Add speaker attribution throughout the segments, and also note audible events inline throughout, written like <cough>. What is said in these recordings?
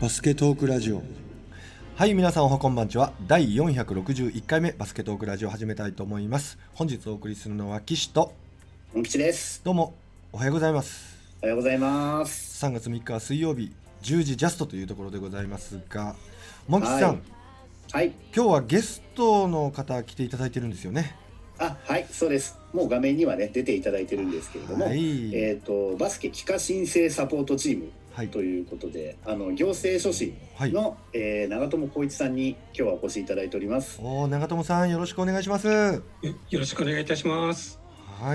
Speaker 1: バスケトークラジオ。はい皆さんおはこんばんちは。第461回目バスケトークラジオ始めたいと思います。本日お送りするのは岸と。
Speaker 2: 本吉です。
Speaker 1: どうもおはようございます。
Speaker 2: おはようございます。
Speaker 1: 3月3日は水曜日10時ジャストというところでございますがモンキさん、
Speaker 2: はい。はい。
Speaker 1: 今日はゲストの方来ていただいてるんですよね。
Speaker 2: あ、はい、そうです。もう画面にはね、出ていただいてるんですけれども、
Speaker 1: はい。
Speaker 2: えっ、と、バスケ帰化申請サポートチーム
Speaker 1: はい。
Speaker 2: ということで、あの、行政書士
Speaker 1: はい。
Speaker 2: の、えー長友光一さんに今日はお越しいただいております。
Speaker 1: おー長友さんよろしくお願いします。は
Speaker 3: よろしくお願いいたします。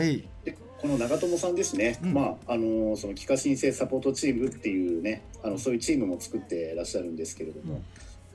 Speaker 1: い。
Speaker 2: でこの長友さんですね、
Speaker 1: うん。
Speaker 2: まああのその帰化申請サポートチームっていうねあのそういうチームも作ってらっしゃるんですけれども、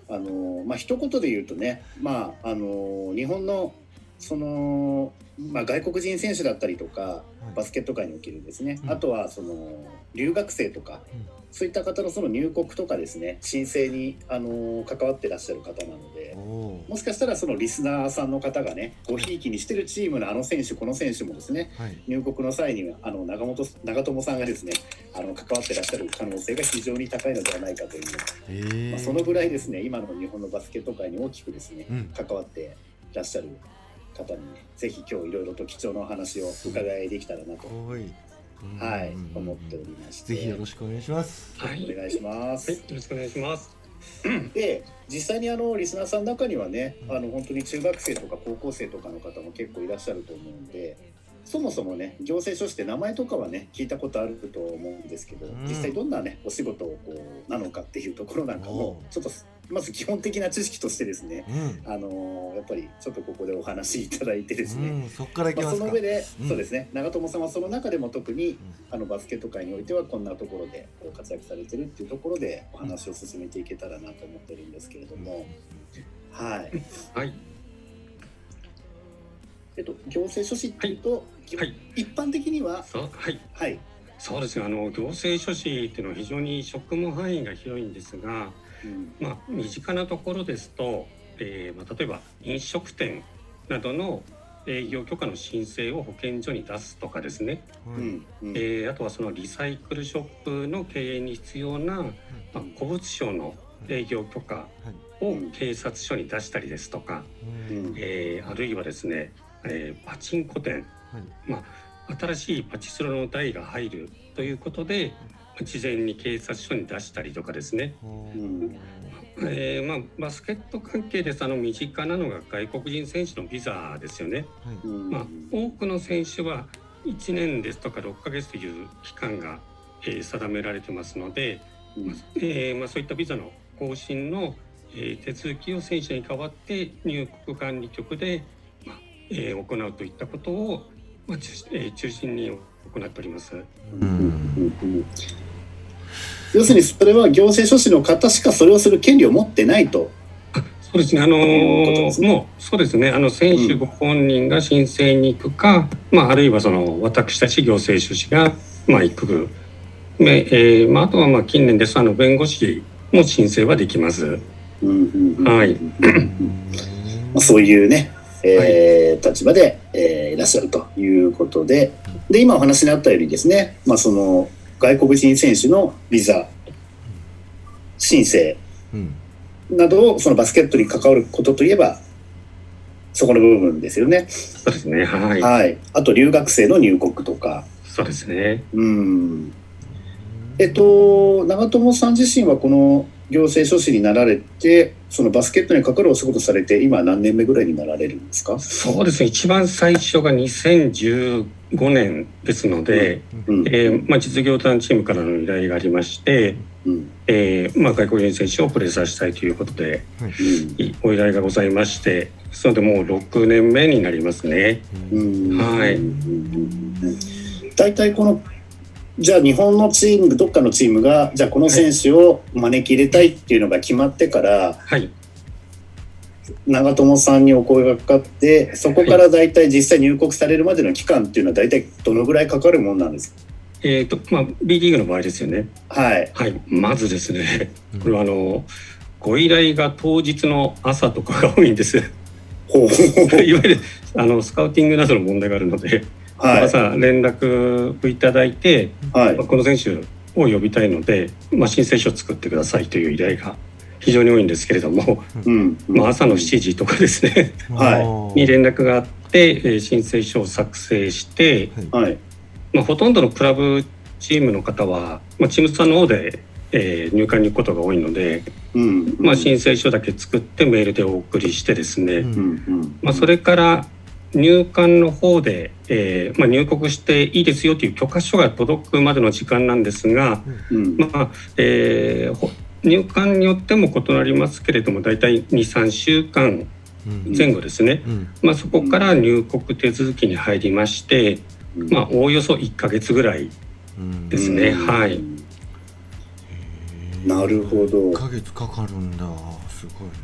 Speaker 2: あのまあ一言で言うとねまああの日本のその、まあ、外国人選手だったりとかバスケット界におけるですね、
Speaker 1: うん。
Speaker 2: あとはその留学生とか、
Speaker 1: うん。
Speaker 2: そういった方のその入国とかですね申請にあの関わってらっしゃる方なのでもしかしたらそのリスナーさんの方がねごひいきにしてるチームのあの選手この選手もですね
Speaker 1: はい。
Speaker 2: 入国の際にあの長本長友さんがですねあの関わってらっしゃる可能性が非常に高いのではないかという、
Speaker 1: えー。
Speaker 2: まあ、そのぐらいですね今の日本のバスケット界に大きくですね
Speaker 1: うん。
Speaker 2: 関わってらっしゃる方にねぜひ今日いろいろと貴重なお話を伺いできたらなと、はい
Speaker 1: うん。
Speaker 2: 思っておりまして。
Speaker 1: ぜひよろしくお願いします。
Speaker 3: はい、はい、
Speaker 2: お願いします。
Speaker 3: よろしくお願いします。<clears throat>
Speaker 2: で実際にあのリスナーさんの中にはねあの本当に中学生とか高校生とかの方も結構いらっしゃると思うんでそもそもね行政書士って名前とかはね聞いたことあると思うんですけど、
Speaker 1: うん。
Speaker 2: 実際どんなねお仕事をこうなのかっていうところなんかもちょっとまず基本的な知識としてですね
Speaker 1: うん。
Speaker 2: あのやっぱりちょっとここでお話しいただいてですね、
Speaker 1: うん、そこからいき
Speaker 2: まあ、
Speaker 1: ますか、
Speaker 2: その上で、
Speaker 1: うん。
Speaker 2: そうですね。長友さんはその中でも特にあのバスケット界においてはこんなところでこう活躍されてるっていうところでお話を進めていけたらなと思ってるんですけれども、はい。
Speaker 3: はい、
Speaker 2: えっと行政書士っていうと、
Speaker 3: はい、
Speaker 2: 一般的には？
Speaker 3: そう、はい、
Speaker 2: はい。
Speaker 3: そうですね。あの行政書士っていうのは非常に職務範囲が広いんですが、
Speaker 2: うん
Speaker 3: まあ身近なところですと、えー、まあ例えば飲食店などの営業許可の申請を保健所に出すとかですね。
Speaker 1: はい
Speaker 2: うん。うん。
Speaker 3: えーあとはそのリサイクルショップの経営に必要な、まあ、古物商の営業許可
Speaker 1: はい。
Speaker 3: を警察署に出したりですとか、
Speaker 1: うん。
Speaker 3: えーあるいはですね、えーパチンコ店、まあ、新しいパチスロの台が入るということで事前に警察署に出したりとかですね、
Speaker 2: ん。
Speaker 3: えーまあ、バスケット関係ですあの身近なのが外国人選手のビザですよね、
Speaker 1: はい。
Speaker 2: うん
Speaker 3: まあ、多くの選手は1年ですとか6ヶ月という期間が、えー定められてますので、
Speaker 2: うん。
Speaker 3: えーまあ、そういったビザの更新の、えー手続きを選手に代わって入国管理局で、まあえー行うといったことを、まあ中えー中心に行っております。
Speaker 1: うん
Speaker 2: 要するにそれは行政書士の方しかそれをする権利を持ってないと。
Speaker 3: そうですね。あの
Speaker 2: いうことですね
Speaker 3: もうそうですね。あの選手ご本人が申請に行くか、まああるいはその私たち行政書士がまあ行く。で、えーまああとはまあ近年ですあの弁護士も申請はできます。
Speaker 2: うんうんうん
Speaker 3: はい
Speaker 2: まあ、そういうね、えー立場で、えーいらっしゃるということで、で、今お話にあったようにですね、まあ、その外国人選手のビザ申請
Speaker 1: うん
Speaker 2: などをそのバスケットに関わることといえば、そこの部分ですよね。
Speaker 3: そうですね。はい。
Speaker 2: はい。あと、留学生の入国とか。
Speaker 3: そうですね。
Speaker 2: うん。えっと、長友さん自身はこの行政書士になられて、そのバスケットに関わるお仕事されて、今何年目ぐらいになられるんですか？
Speaker 3: そうですね。一番最初が2015年ですので、
Speaker 2: うん。
Speaker 3: えーまあ実業団チームからの依頼がありまして、
Speaker 2: うん。
Speaker 3: えーまあ外国人選手をプレーさせたいということで。
Speaker 2: うん
Speaker 3: お依頼がございまして、それでもう6年目になりますね。
Speaker 2: うん
Speaker 3: はい
Speaker 2: 大体このじゃあ日本のチームどっかのチームがじゃあこの選手を招き入れたいっていうのが決まってから
Speaker 3: はい。
Speaker 2: 長友さんにお声がかかってそこから大体実際入国されるまでの期間っていうのは大体どのぐらいかかるもんなんです
Speaker 3: えっ、と、まあ B リーグの場合ですよね。
Speaker 2: かはい。
Speaker 3: はい。まずですね、これはあの、ご依頼が当日の朝とかが多いんです。<laughs> いわゆるあのスカウティングなどの問題があるので、
Speaker 2: はい
Speaker 3: 朝連絡をいただいて、
Speaker 2: はい。
Speaker 3: まあこの選手を呼びたいので、まあ、申請書を作ってくださいという依頼が非常に多いんですけれども、
Speaker 2: うん。
Speaker 3: まあ、朝の7時とかですね
Speaker 2: はい。
Speaker 3: に連絡があって、えー申請書を作成して、
Speaker 2: はい。
Speaker 3: まあ、ほとんどのクラブチームの方は、まあ、チームさんの方で、えー入管に行くことが多いので、
Speaker 2: うん。
Speaker 3: まあ、申請書だけ作ってメールでお送りしてですね、
Speaker 1: うん。
Speaker 2: うん。うん。
Speaker 3: まあ、それから入管の方で、えーまあ、入国していいですよという許可書が届くまでの時間なんですが、
Speaker 2: うん。
Speaker 3: まあえーほ入管によっても異なりますけれども大体23週間
Speaker 1: うん。
Speaker 3: 前後ですね、
Speaker 1: うん。
Speaker 3: まあ、そこから入国手続きに入りまして、
Speaker 2: うん。
Speaker 3: まあ、おおよそ1ヶ月ぐらい
Speaker 1: うん
Speaker 3: ですね。
Speaker 2: うん。
Speaker 3: はい。
Speaker 2: なるほど。
Speaker 1: 1ヶ月かかるんだ。すごいな。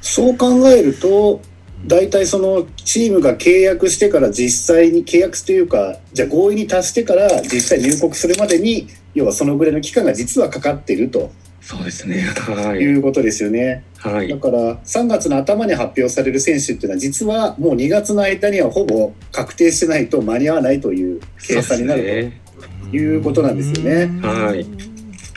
Speaker 2: そう考えると大体そのチームが契約してから実際に契約というかじゃあ合意に達してから実際入国するまでに要はそのぐらいの期間が実はかかっていると。
Speaker 3: そうですね。はい。
Speaker 2: いうことですよね。
Speaker 3: はい。
Speaker 2: だから3月の頭に発表される選手っていうのは実はもう2月の間にはほぼ確定してないと間に合わないという計算になると。いうことなんですよね。
Speaker 3: はい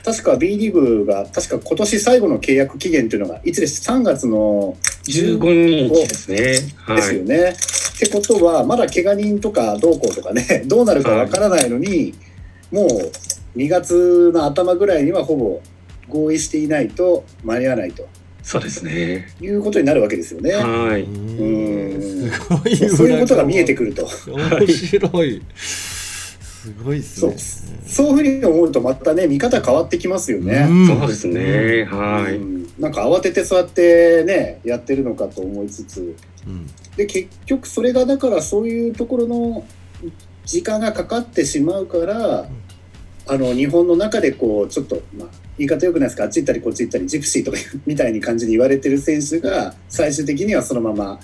Speaker 2: 確か B リーグが確か今年最後の契約期限っていうのがいつです3月の
Speaker 3: 15日ですね。はい。
Speaker 2: ですよね。ってことはまだ怪我人とかどうこうとかね <laughs> どうなるかわからないのに、もう2月の頭ぐらいにはほぼ合意していないと間に合わないと。
Speaker 3: そうですね。
Speaker 2: いうことになるわけですよね。
Speaker 3: はい。
Speaker 1: うん。すごい
Speaker 2: そういうことが見えてくると。
Speaker 1: 面白いすごいです
Speaker 2: そう。
Speaker 1: ね
Speaker 2: そういうふうに思うとまたね見方変わってきますよね。
Speaker 1: ん。
Speaker 3: そうですね。はい。
Speaker 2: うん。なんか慌ててそうやってねやってるのかと思いつつ。
Speaker 1: うん。
Speaker 2: で結局それがだからそういうところの時間がかかってしまうからあの日本の中でこうちょっと、まあ、言い方よくないですかあっち行ったりこっち行ったりジプシーとか <laughs> みたいに感じに言われてる選手が最終的にはそのまま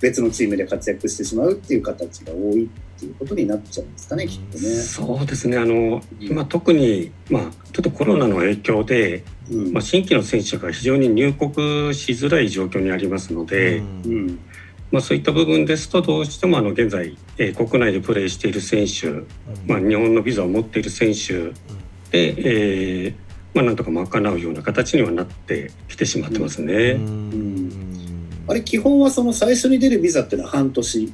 Speaker 2: 別のチームで活躍してしまうっていう形が多いっていうことになっちゃうんですかねきっとね。
Speaker 3: そうですね。あの今特に、まあ、ちょっとコロナの影響で、
Speaker 2: うん。
Speaker 3: まあ、新規の選手が非常に入国しづらい状況にありますので、
Speaker 1: う
Speaker 2: うん。ん
Speaker 3: まあ、そういった部分ですとどうしてもあの現在、えー国内でプレーしている選手、まあ、日本のビザを持っている選手で、えーまあ、なんとか賄うような形にはなってきてしまってますね。
Speaker 1: うん
Speaker 2: あれ基本はその最初に出るビザっていうのは半年？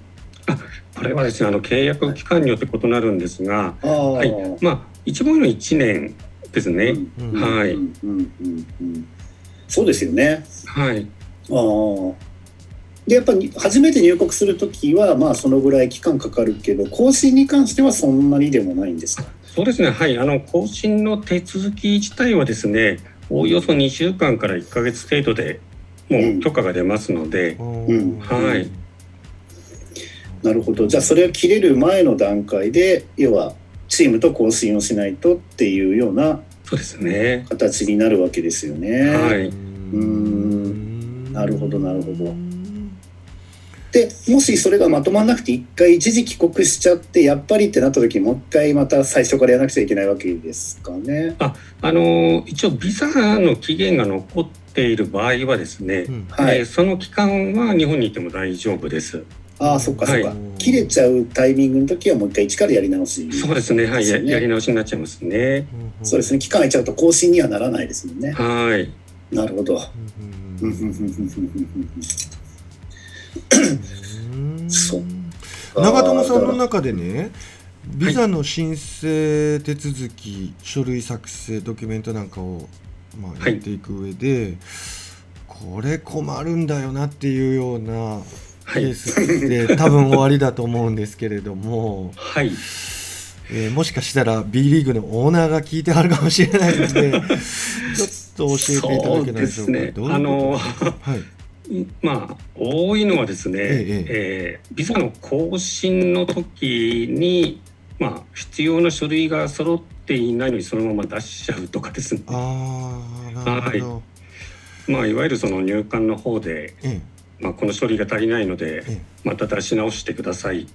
Speaker 3: これはですねあの契約期間によって異なるんですが、
Speaker 2: ああ、
Speaker 3: はいまあ、一番のは1年ですね。
Speaker 1: うん
Speaker 3: はい
Speaker 2: うんそうですよね。
Speaker 3: はい
Speaker 2: ああ。でやっぱり初めて入国するときはまあそのぐらい期間かかるけど更新に関してはそんなにでもないんですか？
Speaker 3: そうですね、はい、あの更新の手続き自体はですね、おおよそ2週間から1ヶ月程度でもう許可が出ますので、
Speaker 2: ん。
Speaker 3: はい。
Speaker 2: なるほど。じゃあそれを切れる前の段階で要はチームと更新をしないとっていうような
Speaker 3: そうですね、
Speaker 2: 形になるわけですよね。
Speaker 3: はい、
Speaker 2: ん。なるほどなるほど。でもしそれがまとまらなくて一回一時帰国しちゃってやっぱりってなった時もう一回また最初からやらなくちゃいけないわけですかね。
Speaker 3: あの一応、ビザの期限が残っている場合はですね、
Speaker 1: うん。
Speaker 2: はい。
Speaker 3: えーその期間は日本にいても大丈夫です。
Speaker 2: ああそっかそっか、
Speaker 3: はい。
Speaker 2: 切れちゃうタイミングの時はもう一回一からやり直し。
Speaker 3: そうですね、はい、ややり直しになっちゃいますね。
Speaker 2: そうですね。期間空いちゃうと更新にはならないですもんね。
Speaker 3: はい、
Speaker 2: なるほど。
Speaker 1: うん
Speaker 2: うんうん。うんうんうん
Speaker 1: うん
Speaker 2: そう
Speaker 1: 長友さんの中でねビザの申請手続き、書類作成ドキュメントなんかを、まあ、
Speaker 3: はい。
Speaker 1: やっていく上で、これ困るんだよなっていうような
Speaker 3: はい、
Speaker 1: ケースって <laughs> 多分終わりだと思うんですけれども、
Speaker 3: はい、
Speaker 1: えーもしかしたら B リーグのオーナーが聞いてはるかもしれないので <laughs> ちょっと教えていただけないでしょうか。
Speaker 3: そうですね。あの <laughs>
Speaker 1: はい。
Speaker 3: まあ多いのはですね、
Speaker 1: ええ。
Speaker 3: えービザの更新の時に、まあ、必要な書類が揃っていないのにそのまま出しちゃうとかですね、
Speaker 1: ああなるほど。
Speaker 3: まあ、いわゆるその入管の方で、
Speaker 1: え
Speaker 3: まあ、この書類が足りないので
Speaker 1: ええ。
Speaker 3: また出し直してください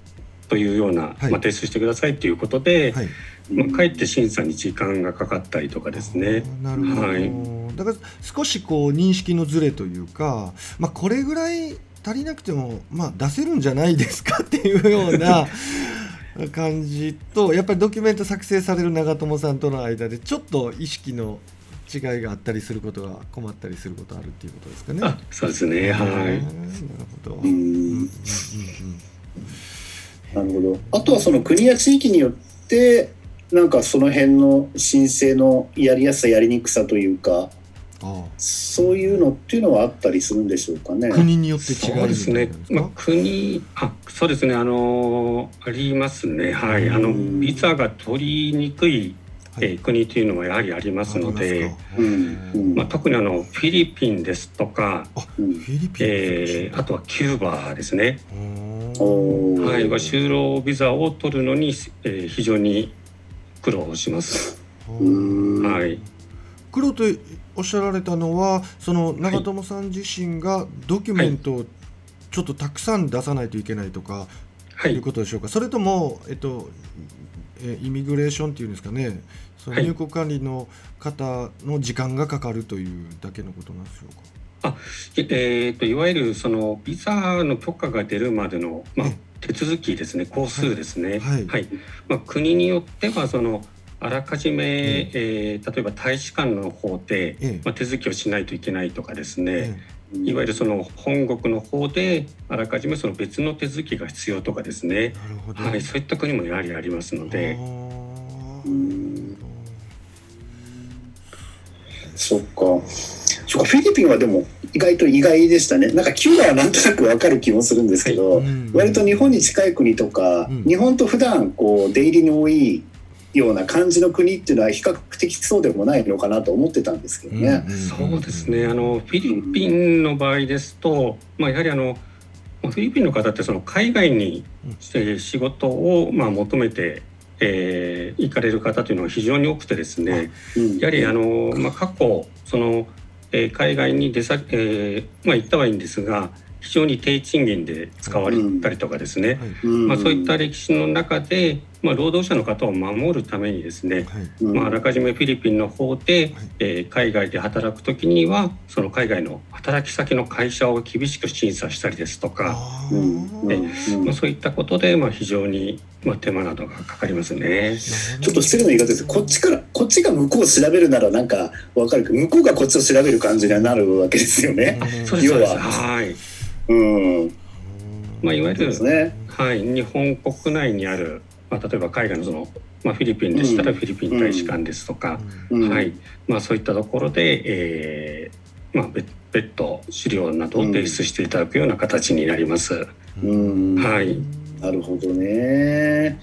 Speaker 3: というような、
Speaker 1: はい。
Speaker 3: まあ、提出してくださいということで、
Speaker 1: はい。
Speaker 3: まあ、かえって審査に時間がかかったりとかですね。
Speaker 1: なるほど、
Speaker 3: はい。
Speaker 1: だから少しこう認識のズレというか、まあ、これぐらい足りなくても、まあ、出せるんじゃないですかっていうような <laughs> 感じとやっぱりドキュメント作成される長友さんとの間でちょっと意識の違いがあったりすることが困ったりすることあるっていうことですかね。
Speaker 3: あそうですね。はい。
Speaker 1: なるほど。
Speaker 2: なるほど。あとはその国や地域によってなん。かその辺の申請のやりやすさやりにくさというか
Speaker 1: あ
Speaker 2: そういうのっていうのはあったりするんでしょうかね
Speaker 1: あ。国によって違
Speaker 3: そうですね。まあ
Speaker 1: か。、
Speaker 3: 国、あ、そうですね。あのありますね。はい。あの
Speaker 2: うん
Speaker 3: ビザが取りにくい、
Speaker 1: はい
Speaker 3: えー国というのはやはりありますので、
Speaker 1: ま
Speaker 3: あ特にあのフィリピンですとか、
Speaker 2: うん
Speaker 1: フィリピン。
Speaker 3: えーあとはキューバですね。はい。は就労ビザを取るのに、えー非常に苦労します。
Speaker 2: うん
Speaker 3: はい。
Speaker 1: 黒とおっしゃられたのはその長友さん自身がドキュメントをちょっとたくさん出さないといけないとか、、
Speaker 3: はい。い。
Speaker 1: うことでしょうか。それとも、えっと、えイミグレーションっていうんですかね。その
Speaker 3: はい。
Speaker 1: 入国管理の方の時間がかかるというだけのことなんでしょうか。
Speaker 3: えーといわゆるそのビザの許可が出るまでの、まあ
Speaker 1: え、
Speaker 3: 手続きですね。工数ですね、
Speaker 1: はい。
Speaker 3: まあ、国によってはそのあらかじめ、えー例えば大使館の方で、
Speaker 1: ええ。
Speaker 3: まあ、手続きをしないといけないとかですね、
Speaker 1: え
Speaker 3: いわゆるその本国の方であらかじめその別の手続きが必要とかですね。
Speaker 1: え、なるほど。
Speaker 3: はい、そういった国もやはりありますので。
Speaker 2: そっか。そっか、フィリピンはでも意外と意外でしたね。なんかキューバはなんとなくわかる気もするんですけど、
Speaker 1: うん。
Speaker 2: 割と日本に近い国とか、
Speaker 1: うん。
Speaker 2: 日本と普段こう出入りの多いような感じの国っていうのは比較的そうでもないのかなと思ってたんですけどね。
Speaker 1: うん
Speaker 3: そうですね。あのフィリピンの場合ですと、まあ、やはりあのまあフィリピンの方ってその海外に仕事をまあ求めて、えー行かれる方というのは非常に多くてですね
Speaker 2: うん。
Speaker 3: やはりあの、まあ、過去その、えー海外に出さ、えーまあ、行ったはいいんですが非常に低賃金で使われたりとかですね、
Speaker 1: はい
Speaker 2: うん。
Speaker 3: まあ、そういった歴史の中で、まあ、労働者の方を守るためにですね、
Speaker 1: はい。
Speaker 2: うん
Speaker 3: まあ、あらかじめフィリピンの方で
Speaker 1: はい、
Speaker 3: えー海外で働く時にはその海外の働き先の会社を厳しく審査したりですとか、
Speaker 1: あ
Speaker 2: うんうん
Speaker 1: ー
Speaker 2: うん
Speaker 3: まあ、そういったことでまあ非常にまあ手間などがかかりますね。
Speaker 2: ちょっと失礼な言い方です。こっちからこっちが向こうを調べるならなんかわかる。けど向こうがこっちを調べる感じにはなるわけですよね。要は。
Speaker 3: はい、
Speaker 2: うん、
Speaker 3: まあ、いわゆる
Speaker 2: ね。
Speaker 3: はい、日本国内にある、まあ、例えば海外のその、まあ、フィリピンでしたらフィリピン大使館ですとか、
Speaker 2: うん。
Speaker 3: はい。まあ、そういったところで、えーまあ、別別途資料などを提出していただくような形になります。
Speaker 2: うん。
Speaker 3: はい。
Speaker 2: なるほどね。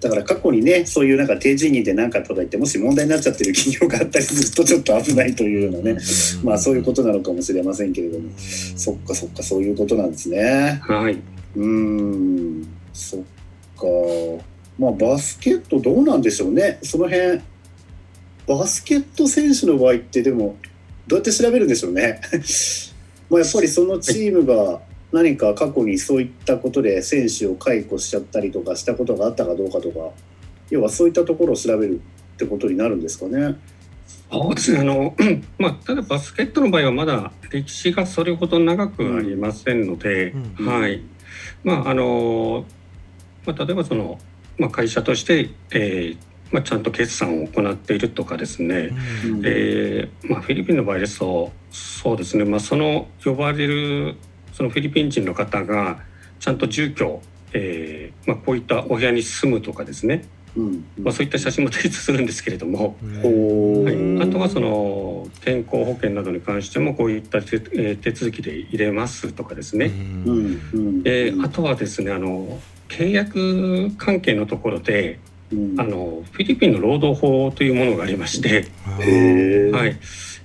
Speaker 2: だから過去にねそういうなんか低賃金で何かとか言ってもし問題になっちゃってる企業があったりするとちょっと危ないというようなね。まあそういうことなのかもしれませんけれども。そっかそっかそういうことなんですね。
Speaker 3: はい、
Speaker 2: うーん。そっかまあバスケットどうなんでしょうね。その辺バスケット選手の場合ってでもどうやって調べるんでしょうね。<laughs> まあやっぱりそのチームが何か過去にそういったことで選手を解雇しちゃったりとかしたことがあったかどうかとか要はそういったところを調べるってことになるんですかね。
Speaker 3: そうですね。あの、<clears throat> まあ、ただバスケットの場合はまだ歴史がそれほど長くありませんので、
Speaker 1: うん。
Speaker 3: はい。まああのまあ、例えばその、まあ、会社として、えーまあ、ちゃんと決算を行っているとかですね、
Speaker 2: うん。
Speaker 3: えーまあ、フィリピンの場合ですとそうですね、まあ、その呼ばれるそのフィリピン人の方がちゃんと住居、えーまあ、こういったお部屋に住むとかですね、
Speaker 2: うん。
Speaker 3: まあ、そういった写真も提出するんですけれども、はい、あとはその健康保険などに関してもこういった手,、えー手続きで入れますとかですね、
Speaker 2: うん。うん。
Speaker 3: えーあとはですねあの契約関係のところで
Speaker 2: うん。
Speaker 3: あのフィリピンの労働法というものがありまして、は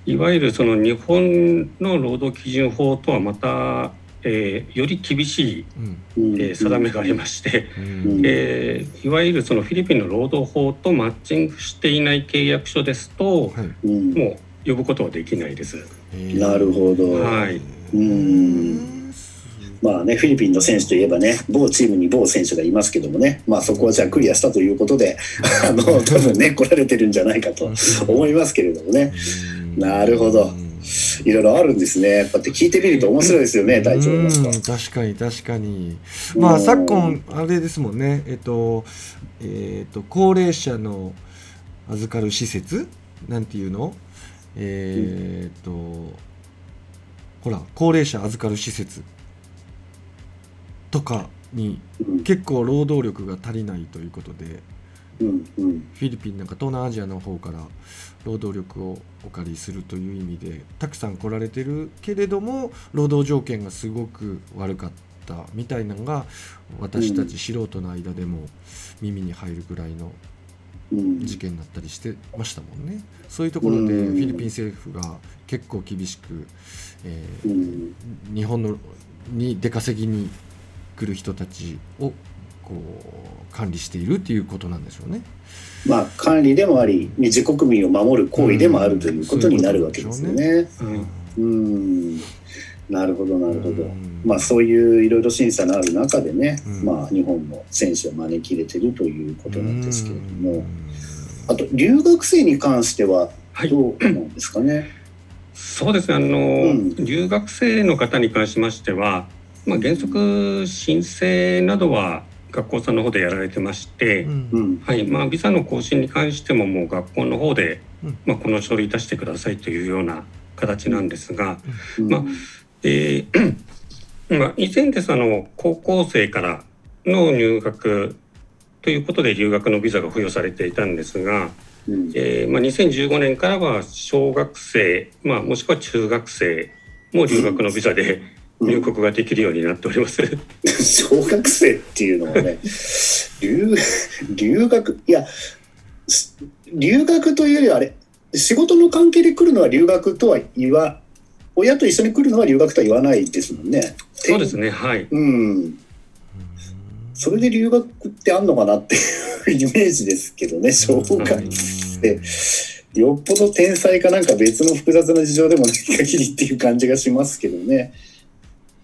Speaker 3: い、いわゆるその日本の労働基準法とはまた、えーより厳しい、
Speaker 1: うん。
Speaker 2: うん。
Speaker 3: えー定めがありまして、
Speaker 1: うん。
Speaker 3: えーいわゆるそのフィリピンの労働法とマッチングしていない契約書ですと
Speaker 1: はい。
Speaker 2: うん
Speaker 3: もう呼ぶことはできないです。
Speaker 2: なるほど。
Speaker 3: はい。
Speaker 2: うんまあね、フィリピンの選手といえばね、某チームに某選手がいますけどもね、まあそこはじゃあクリアしたということで、<laughs> あの、多分ね、来られてるんじゃないかと思いますけれどもね。なるほど。いろいろあるんですね。やって聞いてみると面白いですよね、隊長。なんか
Speaker 1: うん確かに確かに。まあ
Speaker 2: うん。
Speaker 1: 昨今あれですもんね。えっとえっと高齢者の預かる施設？なんていうの？えっとほら高齢者預かる施設とかに
Speaker 2: うん
Speaker 1: 結構労働力が足りないということで
Speaker 2: うんうん
Speaker 1: フィリピンなんか東南アジアの方から労働力をお借りするという意味でたくさん来られてるけれども労働条件がすごく悪かったみたいなのが私たち素人の間でも耳に入るぐらいの
Speaker 2: うん
Speaker 1: 事件になったりしてましたもんね。そういうところで
Speaker 2: うん
Speaker 1: フィリピン政府が結構厳しく、えー
Speaker 2: うん
Speaker 1: 日本のに出稼ぎに来る人たちをこう管理しているっていうことなんでしょうね。
Speaker 2: まあ管理でもあり、自国民を守る行為でもあるということになるわけですよね。
Speaker 3: うん。
Speaker 2: うん、なるほどなるほど。
Speaker 1: うん。
Speaker 2: まあそういういろいろ審査のある中でね、
Speaker 1: うん。
Speaker 2: まあ日本の選手を招き入れてるということなんですけれど
Speaker 1: う
Speaker 2: も、
Speaker 1: ん。
Speaker 2: あと留学生に関しては
Speaker 3: はい。
Speaker 2: どうなんですかね？
Speaker 3: そうですね。あの、
Speaker 2: ん。
Speaker 3: 留学生の方に関しましては、まあ、原則申請などは学校さんの方でやられてまして、
Speaker 1: うん。
Speaker 2: うん、
Speaker 3: はい。まあ、ビザの更新に関してももう学校の方で、
Speaker 1: うん。
Speaker 3: まあ、この書類出してくださいというような形なんですが、
Speaker 2: うん。
Speaker 3: まあえー <clears throat> まあ、以前ですあの高校生からの入学ということで留学のビザが付与されていたんですが、
Speaker 2: うん。
Speaker 3: えーまあ、2015年からは小学生、まあ、もしくは中学生も留学のビザで入国ができるようになっております。<laughs>
Speaker 2: 小学生っていうのはね <laughs> 留留学いやす留学というよりはあれ仕事の関係で来るのは留学とは言わ親と一緒に来るのは留学とは言わないですもんね。
Speaker 3: そうですねはい
Speaker 2: うんそれで留学ってあんのかなっていう <laughs> イメージですけどね小学生よっぽど天才かなんか別の複雑な事情でもない限りっていう感じがしますけどね。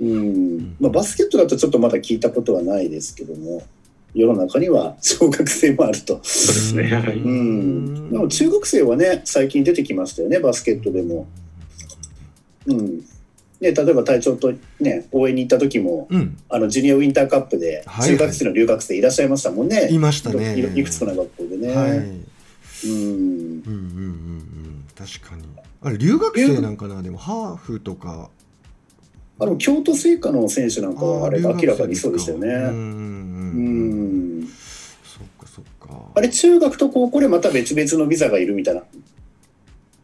Speaker 2: うん。まあ、バスケットだとちょっとまだ聞いたことはないですけども世の中には <laughs> 小学生もあると。
Speaker 3: そうですね。はい
Speaker 2: うん、でも中学生はね最近出てきましたよねバスケットでも。うん。ね、例えば隊長と、ね、応援に行った時も
Speaker 1: うん。
Speaker 2: あのジュニアウィンターカップで
Speaker 1: はい。
Speaker 2: 中学生の留学生いらっしゃいましたもんね。
Speaker 1: いましたね。
Speaker 2: いくつかの学校でね。
Speaker 1: はい、うん。
Speaker 2: うん
Speaker 1: うんうんうん。確かに。あれ留学生なんかな？でもハーフとか
Speaker 2: あの京都精華の選手なんかはあれ明らかにそうでしたよね。
Speaker 1: うんうん
Speaker 2: う
Speaker 1: うん
Speaker 2: ん
Speaker 1: そっかそっか
Speaker 2: あれ中学と高校でまた別々のビザがいるみたいな。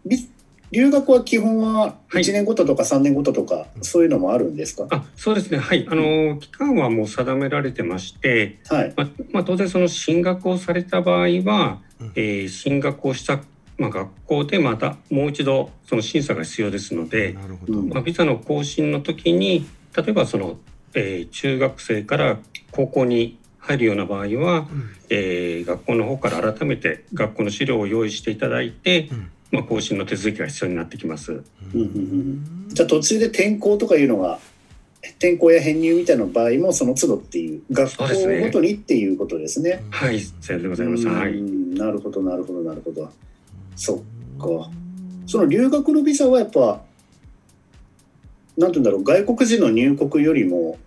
Speaker 2: ビ留学は基本は
Speaker 3: はい
Speaker 2: 1年ごととか3年ごととか、そういうのもあるんですか？
Speaker 3: あそうですねはいあの期間はもう定められてまして、
Speaker 2: はい。
Speaker 3: まあまあ、当然その進学をされた場合は、
Speaker 1: うん
Speaker 3: えー進学をした、まあ、学校でまたもう一度その審査が必要ですので、
Speaker 1: なるほど、
Speaker 2: うん
Speaker 3: まあ、ビザの更新の時に例えばその、えー中学生から高校に入るような場合は、
Speaker 1: うん
Speaker 3: えー学校の方から改めて学校の資料を用意していただいて、
Speaker 1: うん
Speaker 3: まあ、更新の手続きが必要になってきます。
Speaker 2: うんうんうんじゃあ途中で転校とかいうのが転校や編入みたいな場合もその都度っていう学校ごとにっていうことですね。
Speaker 3: はい、さようでございます。はい。
Speaker 2: うんなるほどなるほどなるほど。そっかその留学のビザはやっぱなんて言うんだろう外国人の入国よりも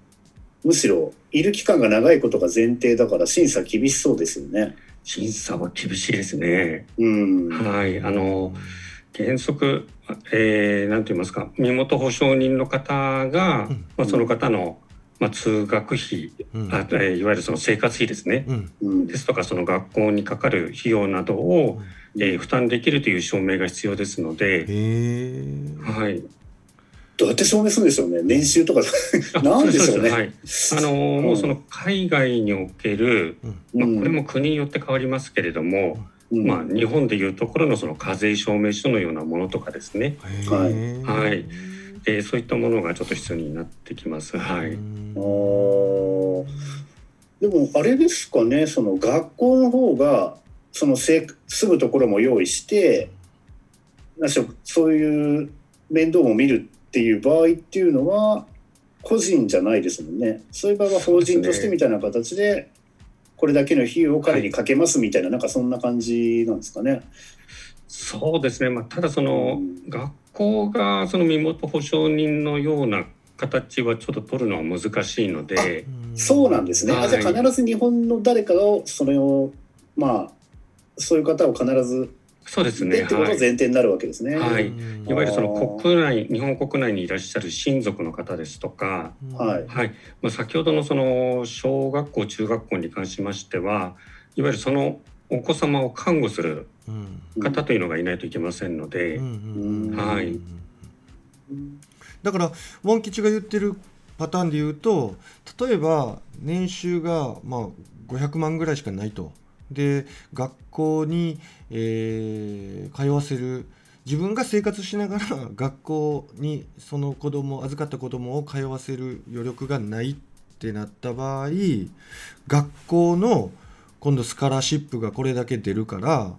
Speaker 2: むしろいる期間が長いことが前提だから審査厳しそうですよね。
Speaker 3: 審査は厳しいですね。
Speaker 2: うん。
Speaker 3: はい、あの原則、えー、なんて言いますか、身元保証人の方が、
Speaker 1: うん
Speaker 3: まあ、その方の、まあ、通学費、
Speaker 1: うん
Speaker 3: あえーいわゆるその生活費ですね。
Speaker 1: うん
Speaker 2: うん
Speaker 3: ですとか、その学校にかかる費用などを、えー負担できるという証明が必要ですの
Speaker 1: へ
Speaker 3: で、
Speaker 1: え
Speaker 3: はい。
Speaker 2: どうやって証明するんでしょうね？年収とか。
Speaker 3: あ <laughs>
Speaker 2: なんでしょうね？
Speaker 3: はい。あのーもうその海外における、まあ、これも国によって変わりますけれども、
Speaker 2: うん。
Speaker 3: まあ、日本でいうところのその課税証明書のようなものとかですね、
Speaker 2: はい
Speaker 3: はい。えーそういったものがちょっと必要になってきます。はい。
Speaker 2: あー。でもあれですかね？その学校の方がそのせ住むところも用意してなしそういう面倒も見るっていう場合っていうのは個人じゃないですもんねそういう場合は法人としてみたいな形でこれだけの費用を彼にかけますみたいな、なんかそんな感じなんですかね。
Speaker 3: そうですね。まあ、ただその
Speaker 2: うん
Speaker 3: 学校がその身元保証人のような形はちょっと取るのは難しいので、
Speaker 2: そうなんですね。
Speaker 3: はい
Speaker 2: あじゃあ必ず日本の誰かをそれをまあそういう方を必ず
Speaker 3: そうですね。
Speaker 2: でってことが
Speaker 3: はい。
Speaker 2: 前提になるわけですね。
Speaker 3: はい
Speaker 1: うん
Speaker 3: いわゆるその国内日本国内にいらっしゃる親族の方ですとか、
Speaker 2: はい
Speaker 3: はい。まあ先ほどのその小学校中学校に関しましては、いわゆるそのお子様を看護する
Speaker 1: うん
Speaker 3: 方というのがいないといけませんので、はい
Speaker 1: だからモン吉が言ってるパターンで言うと例えば年収がまあ500万ぐらいしかないとで学校に、えー通わせる。自分が生活しながら <laughs> 学校にその子供預かった子供を通わせる余力がないってなった場合学校の今度スカラシップがこれだけ出るから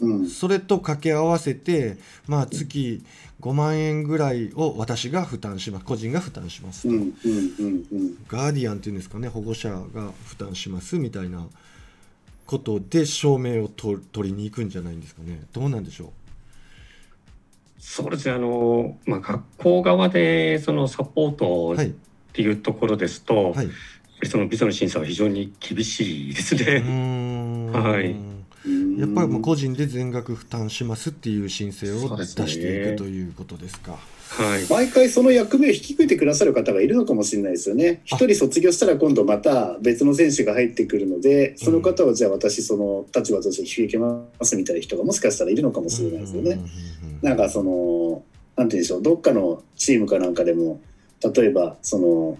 Speaker 2: うん。
Speaker 1: それと掛け合わせて、まあ、月5万円ぐらいを私が負担します。個人が負担します、
Speaker 2: うんうんうんうん。
Speaker 1: ガーディアンっていうんですかね。保護者が負担しますみたいなことで証明をと取りに行くんじゃないんですかね。どうなんでしょ
Speaker 3: そうですね。あのまあ学校側でそのサポートっ
Speaker 1: うはい。
Speaker 3: ていうところですと、
Speaker 1: はい。
Speaker 3: そのビザの審査は非常に厳しいですね。
Speaker 1: ん。<laughs>
Speaker 3: はい。
Speaker 2: うん
Speaker 1: やっぱりもう個人で全額負担しますっていう申請を出していくということですか。
Speaker 3: はい。
Speaker 2: 毎回その役目を引き受けてくださる方がいるのかもしれないですよね。一人卒業したら今度また別の選手が入ってくるので、その方をじゃあ私その立場として引き受けますみたいな人がもしかしたらいるのかもしれないですよね。なんかその、なんて言うんでしょう、どっかのチームかなんかでも、例えばその、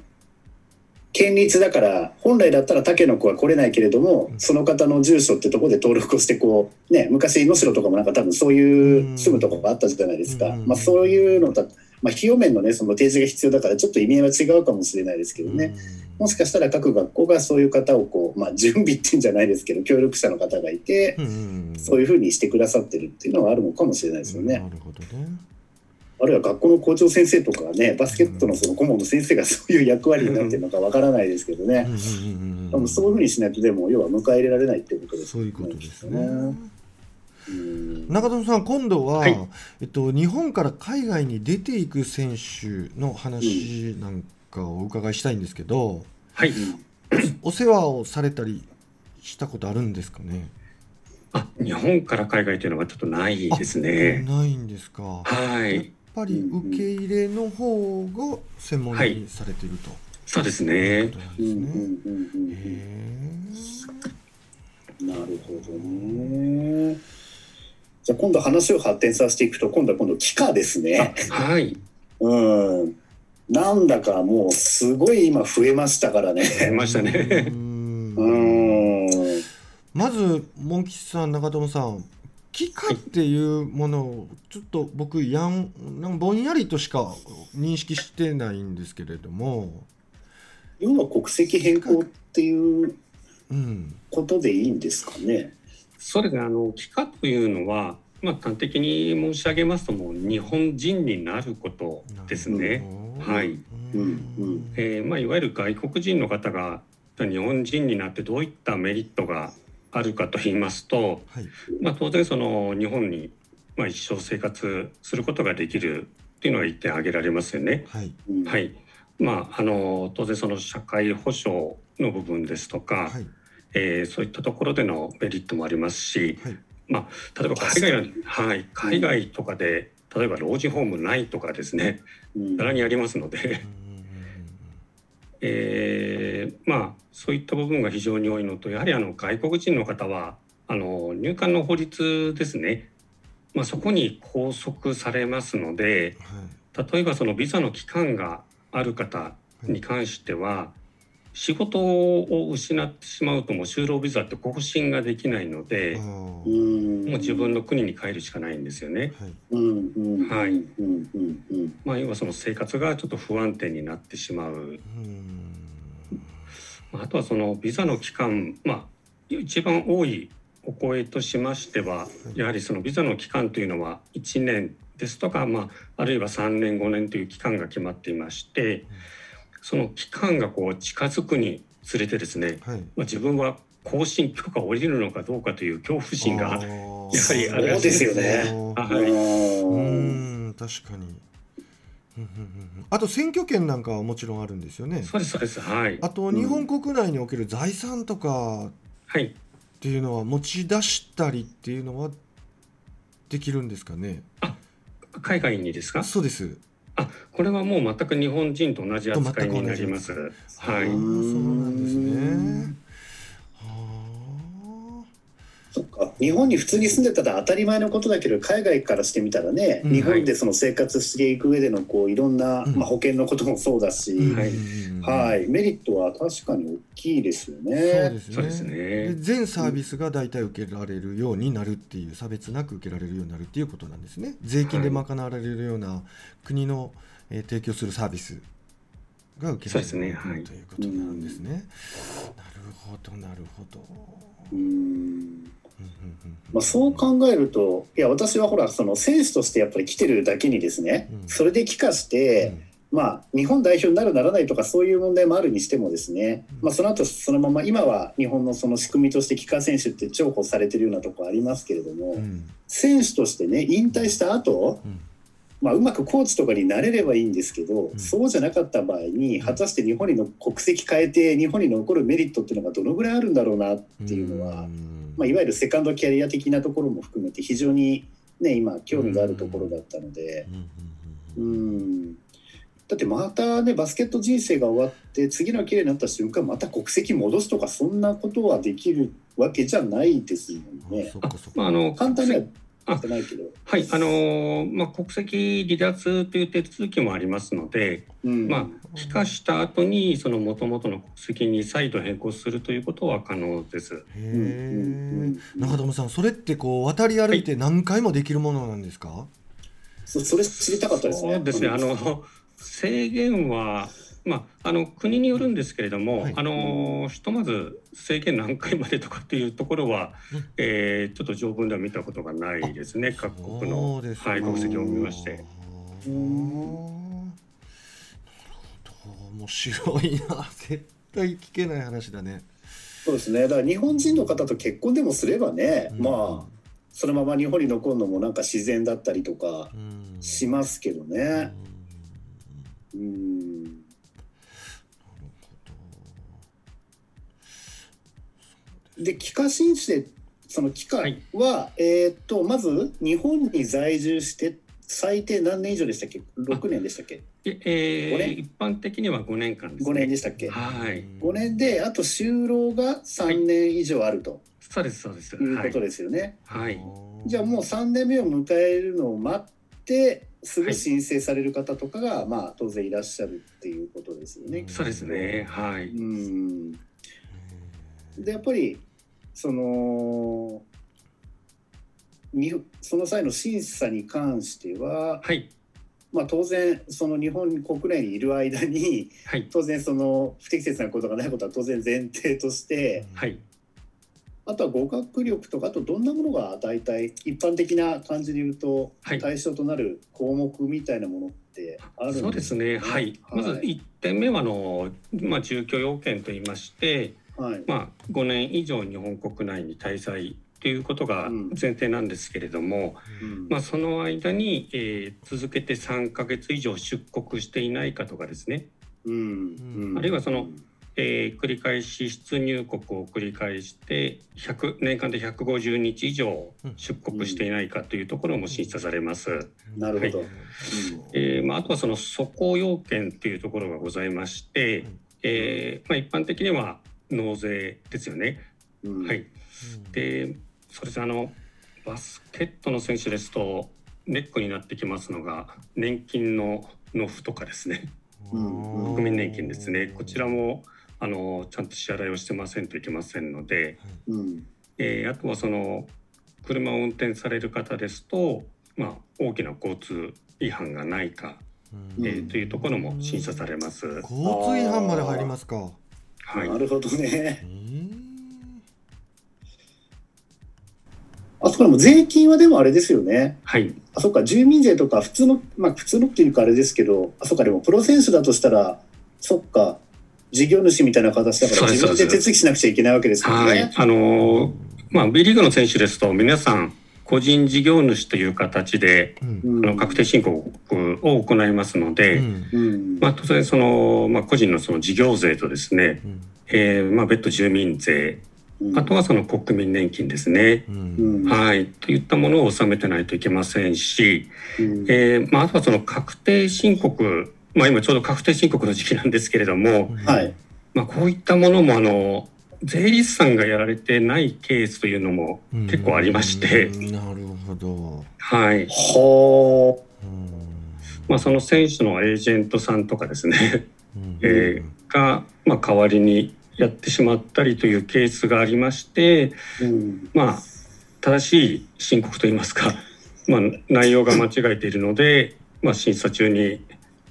Speaker 2: 県立だから本来だったら竹の子は来れないけれども、その方の住所ってところで登録をしてこうね昔能代とかもなんか多分そういう住むとこがあったじゃないですか、
Speaker 1: うん。
Speaker 2: まあ、そういうのだまあ、費用面のねその提示が必要だからちょっと意味合いは違うかもしれないですけどね、もしかしたら各学校がそういう方をこう、まあ、準備っていうんじゃないですけど協力者の方がいて、そういうふうにしてくださってるっていうのはあるのかもしれないですよね。
Speaker 1: なるほどね。
Speaker 2: あるいは学校の校長先生とかねバスケットのその顧問の先生がそういう役割になってるのかわからないですけどね、多分そういうふうにしないとでも要は迎え入れられないってことです
Speaker 1: そういうことですね。
Speaker 2: うん
Speaker 1: 中園さん、今度は、
Speaker 3: はい
Speaker 1: えっと、日本から海外に出ていく選手の話なんかをお伺いしたいんですけど、
Speaker 3: はい。
Speaker 1: お世話をされたりしたことあるんですかね？
Speaker 3: あ、日本から海外というのはちょっとないですね。
Speaker 1: ないんですか。
Speaker 3: はい。
Speaker 1: ぱり受け入れの方が専門にされてると。
Speaker 3: そうです
Speaker 1: いう
Speaker 3: ね
Speaker 1: こ。となん
Speaker 2: う
Speaker 1: ですね。
Speaker 2: なるほどね。じゃあ今度話を発展させていくと今度は今度機械ですね。
Speaker 3: はい。<laughs>
Speaker 2: うん。なんだかもうすごい今増えましたから
Speaker 3: 出
Speaker 2: ね。
Speaker 3: ました
Speaker 1: う
Speaker 3: ね。
Speaker 1: ん
Speaker 2: うん。
Speaker 1: まずモン吉さん中友さん帰化っていうものをちょっと僕やんなんかぼんやりとしか認識してないんですけれども、
Speaker 2: 要は国籍変更っていう
Speaker 1: うん、
Speaker 2: ことでいいんですかね？
Speaker 3: それであの帰化というのは、まあ端的に申し上げますともう日本人になることですね。はい。
Speaker 1: う
Speaker 2: うんうん
Speaker 3: えーまあいわゆる外国人の方が日本人になってどういったメリットがあるかと言いますと、
Speaker 1: はい。
Speaker 3: まあ当然その日本にまあ一生生活することができるっていうのが一点挙げられますよね。
Speaker 1: はい。
Speaker 2: うん
Speaker 3: はい。まああの当然その社会保障の部分ですとか、
Speaker 1: はい。
Speaker 3: えーそういったところでのメリットもありますし、
Speaker 1: はい。
Speaker 3: まあ、例えば海外の、はい、海外とかで例えば老人ホームないとかですね。
Speaker 2: うん。
Speaker 3: ざらにありますので、
Speaker 1: うん
Speaker 3: えーまあそういった部分が非常に多いのとやはりあの外国人の方はあの入管の法律ですね、まあ、そこに拘束されますので
Speaker 1: はい。
Speaker 3: 例えばそのビザの期間がある方に関しては仕事を失ってしまうともう就労ビザって更新ができないので
Speaker 1: あ
Speaker 3: も
Speaker 1: ー
Speaker 2: うん。
Speaker 3: う自分の国に帰るしかないんですよね。
Speaker 1: はい。
Speaker 2: うんうん
Speaker 3: はい
Speaker 2: うんうんうん。
Speaker 3: まあ、要はその生活がちょっと不安定になってしまう。
Speaker 1: うん。
Speaker 3: まああとはそのビザの期間、まあ、一番多いお声としましては
Speaker 1: い。
Speaker 3: やはりそのビザの期間というのは1年ですとか、まあ、あるいは3年5年という期間が決まっていましてその期間がこう近づくにつれてですね、
Speaker 1: はい。
Speaker 3: まあ、自分は更新許可を下りるのかどうかという恐怖心がやはりあるら
Speaker 2: ですよね。
Speaker 3: はい。
Speaker 1: 確かに。うんうんうんうん。あと選挙権なんかはもちろんあるんですよね。
Speaker 3: そうですそうです。はい。
Speaker 1: あと日本国内における財産とか
Speaker 3: はい
Speaker 1: っていうのは持ち出したりっていうのはできるんですかね？
Speaker 3: 海外にですか？
Speaker 1: そうです
Speaker 3: あこれはもう全く日本人と同じ扱いになります。はい。
Speaker 1: そうなんですね
Speaker 2: 日本に普通に住んでたら当たり前のことだけど海外からしてみたらね、
Speaker 1: うん。
Speaker 2: 日本でその生活していく上でのこういろんな、
Speaker 1: うん。
Speaker 2: まあ、保険のこともそうだし、
Speaker 1: あ
Speaker 3: はい。
Speaker 1: うん
Speaker 2: はい、メリットは確かに大きいですよ
Speaker 1: そう
Speaker 2: ね。
Speaker 1: ですね。
Speaker 3: そうですね。
Speaker 1: で全サービスが大体受けられるようになるっていう差別なく受けられるようになるっていうことなんですね。税金で賄われるような国の、えー提供するサービスが受けられる
Speaker 3: ね。はい。
Speaker 1: ということなんですね、なるほどなるほど、
Speaker 2: うんまあ、そう考えるといや私はほらその選手としてやっぱり来てるだけにですね、
Speaker 1: うん。
Speaker 2: それで帰化して、まあ、日本代表になるならないとかそういう問題もあるにしてもですね、まあ、その後そのまま今は日本のその仕組みとして帰化選手って重宝されてるようなところありますけれども、選手としてね引退した後、
Speaker 1: うん。
Speaker 2: まあうまくコーチとかになれればいいんですけど、
Speaker 1: ん。
Speaker 2: そうじゃなかった場合に果たして日本にの国籍変えて日本に残るメリットっていうのがどのぐらいあるんだろうなっていうのは、
Speaker 1: ん
Speaker 2: まあ、いわゆるセカンドキャリア的なところも含めて非常に、ね、今興味があるところだったので。
Speaker 1: うんうん
Speaker 2: う
Speaker 1: うんうん
Speaker 2: んだってまたねバスケット人生が終わって次の綺麗になった瞬間また国籍戻すとかそんなことはできるわけじゃないですもんね
Speaker 1: そ。っかそっか
Speaker 3: まああの
Speaker 2: 簡単にはやってないけど、
Speaker 3: はいあのーまあ国籍離脱という手続きもありますので
Speaker 2: うん。
Speaker 3: まあ帰化した後にその元々の国籍に再度変更するということは可能です。
Speaker 1: へ
Speaker 2: うん。
Speaker 1: 中友さんそれってこう渡り歩いて何回もできるものなんですか、
Speaker 2: そそれ知りたかったですね。
Speaker 3: そうですね。あの制限はまああの国によるんですけれども、
Speaker 1: はい
Speaker 3: あのひとまず制限何回までとかっていうところは、
Speaker 1: うん
Speaker 3: えーちょっと条文では見たことがないですね。各国
Speaker 1: そ
Speaker 3: のはい国籍を見まして。
Speaker 1: あーなるほど面白いな絶対聞けない話だね、
Speaker 2: そうですね。だから日本人の方と結婚でもすればね、
Speaker 1: うん
Speaker 2: まあそのまま日本に残るのもなんか自然だったりとか
Speaker 1: うん
Speaker 2: しますけど
Speaker 1: うん
Speaker 2: ね。うん。で帰化申請その帰化は、
Speaker 3: はい
Speaker 2: えーっとまず日本に在住して最低何年以上でしたっけ？6年でしたっけ？
Speaker 3: ええ
Speaker 2: 五年？
Speaker 3: ー一般的には5年間です、ね。
Speaker 2: 5年でしたっけ？
Speaker 3: はい。
Speaker 2: 5年であと就労が3年以上あると
Speaker 3: そうですそうです。
Speaker 2: いうことですよね、
Speaker 3: はい。はい。
Speaker 2: じゃあもう3年目を迎えるのを待ってすぐ申請される方とかが、まあ当然いらっしゃるっていうことですよね。
Speaker 3: そうですね。はい。
Speaker 2: うんでやっぱりそのにその際の審査に関しては、
Speaker 3: はい。
Speaker 2: まあ、当然その日本国内にいる間に
Speaker 3: はい。
Speaker 2: 当然その不適切なことがないことは当然前提として
Speaker 3: はい。
Speaker 2: あとは語学力とかあとどんなものが大体一般的な感じで言うと
Speaker 3: はい
Speaker 2: 対象となる項目みたいなものってあるんですか？
Speaker 3: そうですね。はい。まず1点目はあの、まあ、住居要件といいまして、
Speaker 2: はい。
Speaker 3: まあ、5年以上日本国内に滞在ということが
Speaker 2: うん。
Speaker 3: 前提なんですけれども、
Speaker 2: うん。
Speaker 3: まあ、その間に、えー続けて3ヶ月以上出国していないかとかですね、
Speaker 2: うん。うん。
Speaker 3: あるいはそのえー繰り返し出入国を繰り返して100年間で150日以上出国していないかというところも審査されます。
Speaker 2: なるほど、
Speaker 3: はえーまあ、あとはその素行要件というところがございまして、えーまあ、一般的には納税ですよね。
Speaker 2: うん。
Speaker 3: はい、でそうですねあのバスケットの選手ですとネックになってきますのが年金の納付とかですね。
Speaker 2: うん。
Speaker 3: 国民年金ですね。こちらもあのちゃんと支払いをしてませんといけませんので、
Speaker 2: うん。
Speaker 3: えーあとはその車を運転される方ですと、まあ、大きな交通違反がないか、
Speaker 2: うん。
Speaker 3: えーというところも審査されます。
Speaker 1: 交通違反まで入りますか。
Speaker 3: はい。
Speaker 2: なるほどね。
Speaker 1: えー
Speaker 2: あそこでも税金はでもあれですよね。
Speaker 3: はい、
Speaker 2: あそっか。住民税とか普通のまあ普通のっていうかあれですけどあそっか。でもプロ選手だとしたらそっか。事業主みたいな形だから自分で手続きしなくちゃいけないわけですよね。
Speaker 3: はい、あのーまあ B リーグの選手ですと皆さん個人事業主という形で
Speaker 1: うん。
Speaker 2: うん
Speaker 3: あの確定申告を行いますので、まあ、当然その、まあ、個人のその事業税とですね、
Speaker 1: うん。
Speaker 3: えーまあ、別途住民税
Speaker 2: うん。
Speaker 3: あとはその国民年金ですね。
Speaker 1: う
Speaker 2: うん。ん
Speaker 3: はい、といったものを納めてないといけませんし、
Speaker 2: うん。
Speaker 3: えーまあ、あとはその確定申告、まあ、今ちょうど確定申告の時期なんですけれども、
Speaker 2: はい。
Speaker 3: まあ、こういったものもあの税理士さんがやられてないケースというのも結構ありまして、
Speaker 1: うん。なるほど。
Speaker 3: はい。
Speaker 2: は
Speaker 1: うん
Speaker 3: まあ、その選手のエージェントさんとかですね、
Speaker 1: うん。
Speaker 3: えーが、まあ、代わりにやってしまったりというケースがありまして、
Speaker 2: あうん。
Speaker 3: まあ、正しい申告といいますか、まあ、内容が間違えているので、まあ、審査中に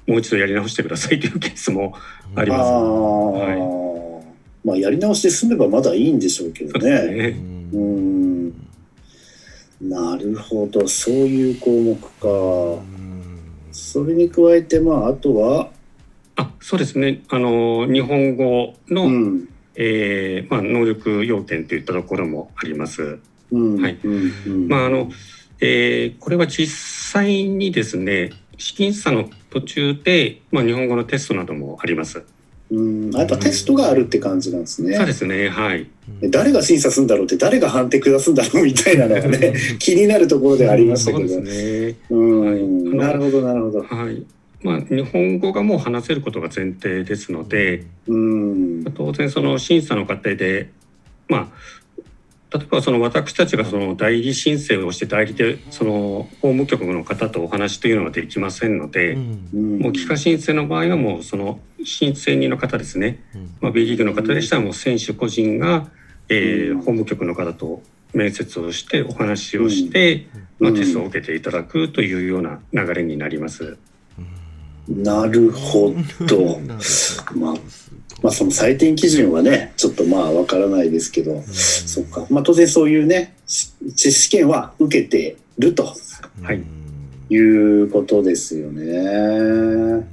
Speaker 3: もう一度やり直してください <laughs> というケースもあり
Speaker 2: あ
Speaker 3: ます。
Speaker 2: あまあやり直しで済めばまだいいんでしょうけどね。
Speaker 3: ね。
Speaker 2: う
Speaker 1: うん。
Speaker 2: ん。なるほど。そういう項目かそれに加えてまああとは
Speaker 3: あそうですね。あの日本語の、
Speaker 2: うん。
Speaker 3: えーまあ、能力要件といったところもあります。これは実際にですね試験査の途中で、まあ、日本語のテストなどもあります。
Speaker 2: うん。やっぱテストがあるって感じなんですね。
Speaker 3: そうですね。はい
Speaker 2: 誰が審査するんだろうって誰が判定下すんだろうみたいなのがね <laughs> 気になるところではありましたけど
Speaker 3: ね。
Speaker 2: うん。
Speaker 3: はい。
Speaker 2: なるほどなるほど。
Speaker 3: はい。まあ日本語がもう話せることが前提ですので、
Speaker 2: うん。
Speaker 3: 当然その審査の過程で、まあ例えばその私たちがその代理申請をして代理でその法務局の方とお話というのはできませんので、
Speaker 2: うん。
Speaker 3: もう帰化申請の場合はもうその申請人の方ですね、まあ、B リーグの方でしたらもう選手個人が、え法務局の方と面接をしてお話をして、
Speaker 2: うん。
Speaker 3: まあ、テストを受けていただくというような流れになります。<laughs>
Speaker 2: なるほど。まあまあその採点基準はねちょっとまあわからないですけどそっか。まあ当然そういうねし試験は受けてると
Speaker 3: はい。
Speaker 2: いうことですよね。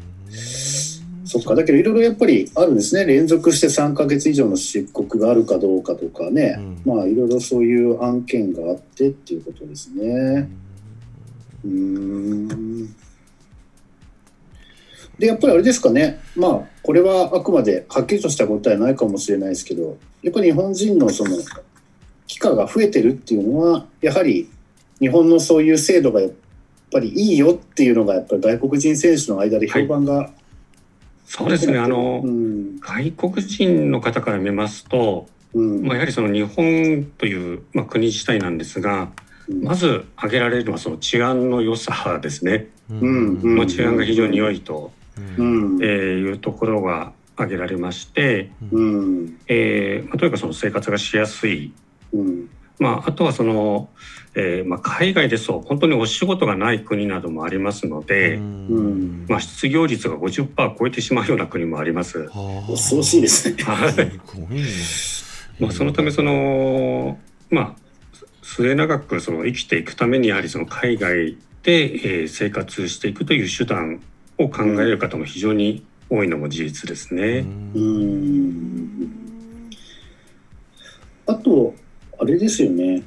Speaker 2: そっか。だけどいろいろやっぱりあるんですね。連続して3ヶ月以上の出国があるかどうかとかね、まあいろいろそういう案件があってっていうことですね。うーんでやっぱりあれですかね。まあこれはあくまではっきりとした答えはないかもしれないですけどやっぱり日本人のその期間が増えてるっていうのはやはり日本のそういう制度がやっぱりいいよっていうのがやっぱり外国人選手の間で評判が、
Speaker 3: そうですね。あの、
Speaker 2: うん。
Speaker 3: 外国人の方から見ますと、
Speaker 2: うん。
Speaker 3: まあ、やはりその日本という、まあ、国自体なんですが
Speaker 2: うん。
Speaker 3: まず挙げられるのはその治安の良さですね、
Speaker 2: うんうん
Speaker 3: まあ、治安が非常に良いと、
Speaker 2: うん。
Speaker 3: えーいうところが挙げられまして、
Speaker 2: うん。
Speaker 3: えーまあ、とにかくその生活がしやすい、
Speaker 2: うん。
Speaker 3: まあ、あとはその、えーまあ、海外ですと本当にお仕事がない国などもありますので、
Speaker 2: ん。
Speaker 3: まあ、失業率が50%超えてしまうような国もあります。
Speaker 2: 恐ろしいですね。
Speaker 3: はい。まあ、そのためそのまあ末永くその生きていくためにやはりその海外で、えー生活していくという手段を考える方も非常に多いのも事実ですね。
Speaker 2: うんあと、あれですよね。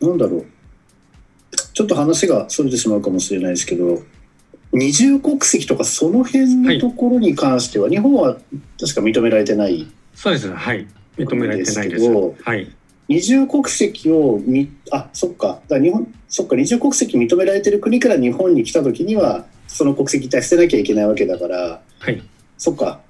Speaker 2: なんだろう。ちょっと話がそれてしまうかもしれないですけど、二重国籍とかその辺のところに関しては、日本は確か認められてない。
Speaker 3: そうですはい認められてないです。はい
Speaker 2: 二重国籍をみ、あ、そっか。だ日本、そっか、二重国籍認められてる国から日本に来た時には、その国籍一体捨てなきゃいけないわけだから、
Speaker 3: はい。
Speaker 2: そっか。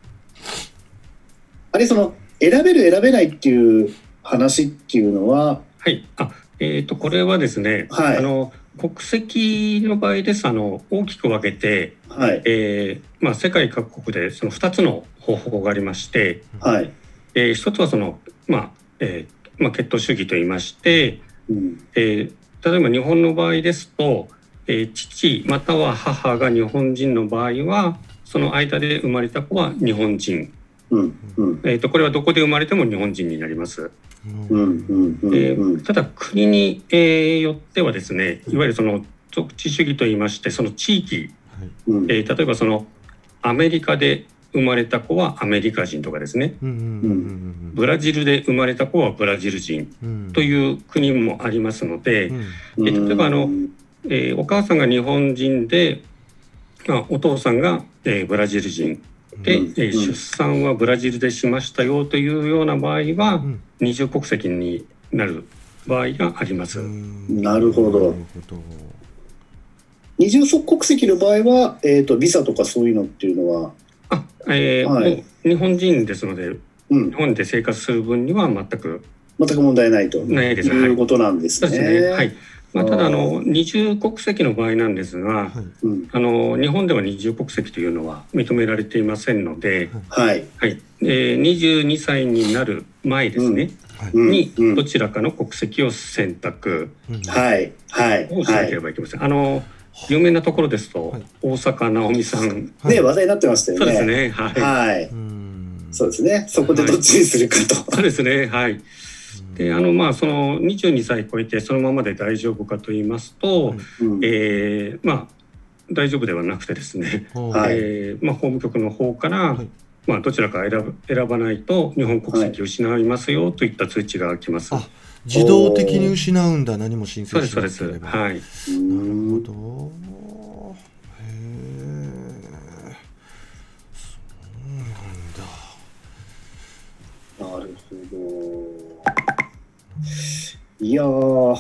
Speaker 2: あれ、その、選べる選べないっていう話っていうのは、
Speaker 3: はい。あえっ、とこれはですね、
Speaker 2: はい。
Speaker 3: あの国籍の場合です。あの大きく分けて、
Speaker 2: はい、
Speaker 3: えーまあ、世界各国でその2つの方法がありまして、
Speaker 2: はい。
Speaker 3: えー一つはその、まあえーまあ、血統主義といいまして、
Speaker 2: うん、
Speaker 3: えー例えば日本の場合ですと、えー父または母が日本人の場合はその間で生まれた子は日本人、
Speaker 2: うん、うん、
Speaker 3: えー、とこれはどこで生まれても日本人になります。
Speaker 2: うん。
Speaker 3: ただ国に、えーよってはですねいわゆるその属地主義といいましてその地域、
Speaker 2: うん。
Speaker 3: えー例えばそのアメリカで生まれた子はアメリカ人とかですね。
Speaker 1: うんうんうん
Speaker 3: ブラジルで生まれた子はブラジル人
Speaker 1: うん。
Speaker 3: という国もありますので、
Speaker 1: うん。
Speaker 3: え例えばあのえーお母さんが日本人で、まあ、お父さんが、えーブラジル人。で、
Speaker 2: うん。
Speaker 3: えー出産はブラジルでしましたよというような場合は
Speaker 1: うん。
Speaker 3: 二重国籍になる場合があります。
Speaker 1: うん。
Speaker 2: なるほど。
Speaker 1: なるほど。
Speaker 2: 二重国籍の場合は、えっ、と、ビザとかそういうのっていうのは、
Speaker 3: あえー
Speaker 2: はい。
Speaker 3: 日本人ですので
Speaker 2: うん。
Speaker 3: 日、本で生活する分には全く
Speaker 2: 全く問題ないと。
Speaker 3: ないです。
Speaker 2: い。うことなんです
Speaker 3: そう
Speaker 2: ね。
Speaker 3: ですね。はい。まあ、ただあ
Speaker 2: あ
Speaker 3: の二重国籍の場合なんですが、
Speaker 1: はい
Speaker 2: うん、
Speaker 3: あの日本では二重国籍というのは認められていませんので、
Speaker 2: はい。
Speaker 3: はい。えー、22歳になる前ですね、
Speaker 1: はい
Speaker 2: うん
Speaker 3: に
Speaker 2: うん
Speaker 3: どちらかの国籍を選択
Speaker 1: うん
Speaker 2: はい。はい。
Speaker 3: をしな
Speaker 2: はい。
Speaker 3: ければいけません。あの有名なところですと、
Speaker 1: はい
Speaker 3: 大坂なおみさん、
Speaker 1: はい
Speaker 2: ね、話題になってましたよね。
Speaker 3: そうですね。はい。
Speaker 2: はい。
Speaker 1: うん
Speaker 2: そうですね。そこでどっちにするかと。
Speaker 3: そうですね。はい。で、あのまあその22歳超えてそのままで大丈夫かと言いますと、
Speaker 1: はい
Speaker 2: うん
Speaker 3: えーまあ大丈夫ではなくてですね。
Speaker 2: はい
Speaker 3: えーまあ、法務局の方から、
Speaker 1: はい
Speaker 3: まあ、どちらか選ぶ選ばないと日本国籍を失いますよといった通知が来ます。
Speaker 1: あ自動的に失うんだ何も申
Speaker 3: そう
Speaker 1: 請
Speaker 3: ですそうです。
Speaker 1: しなければ
Speaker 3: はい。
Speaker 2: う
Speaker 1: なる
Speaker 2: ん
Speaker 1: ほど
Speaker 2: いやー、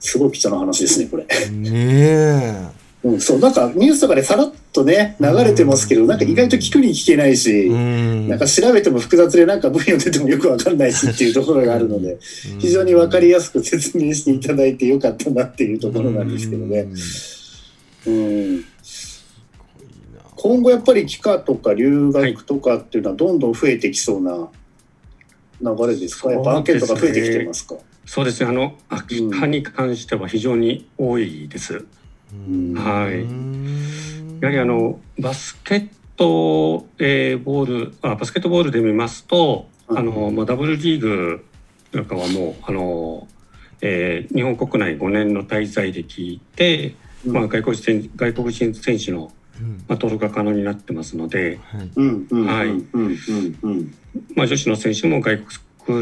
Speaker 2: すごい貴重な話ですね、これ。
Speaker 1: ね
Speaker 2: うん、そう、なんかニュースとかでさらっとね、流れてますけど、なんか意外と聞くに聞けない
Speaker 1: え
Speaker 2: し、
Speaker 1: うん。
Speaker 2: なんか調べても複雑で、なんか文読んでてもよくわかんないしっていうところがあるので、非常にわかりやすく説明していただいてよかったなっていうところなんですけどね。うん、今後やっぱり帰化とか留学とかっていうのはどんどん増えてきそうな流れですか、やっぱ案件とか増えてきてますか？
Speaker 3: そうですね。あの秋葉に関しては非常に多いです。
Speaker 1: うん。
Speaker 3: はい。
Speaker 1: うん。
Speaker 3: やはりあのバスケット、えーボールあバスケットボールで見ますと、
Speaker 2: はい
Speaker 3: あのまあダブルリーグなんかはもうあの、えー日本国内5年の滞在歴で、まあ外国人外国人選手の
Speaker 1: うん。
Speaker 3: まあ登録が可能になってますので、
Speaker 1: はい。
Speaker 3: まあ女子の選手も外国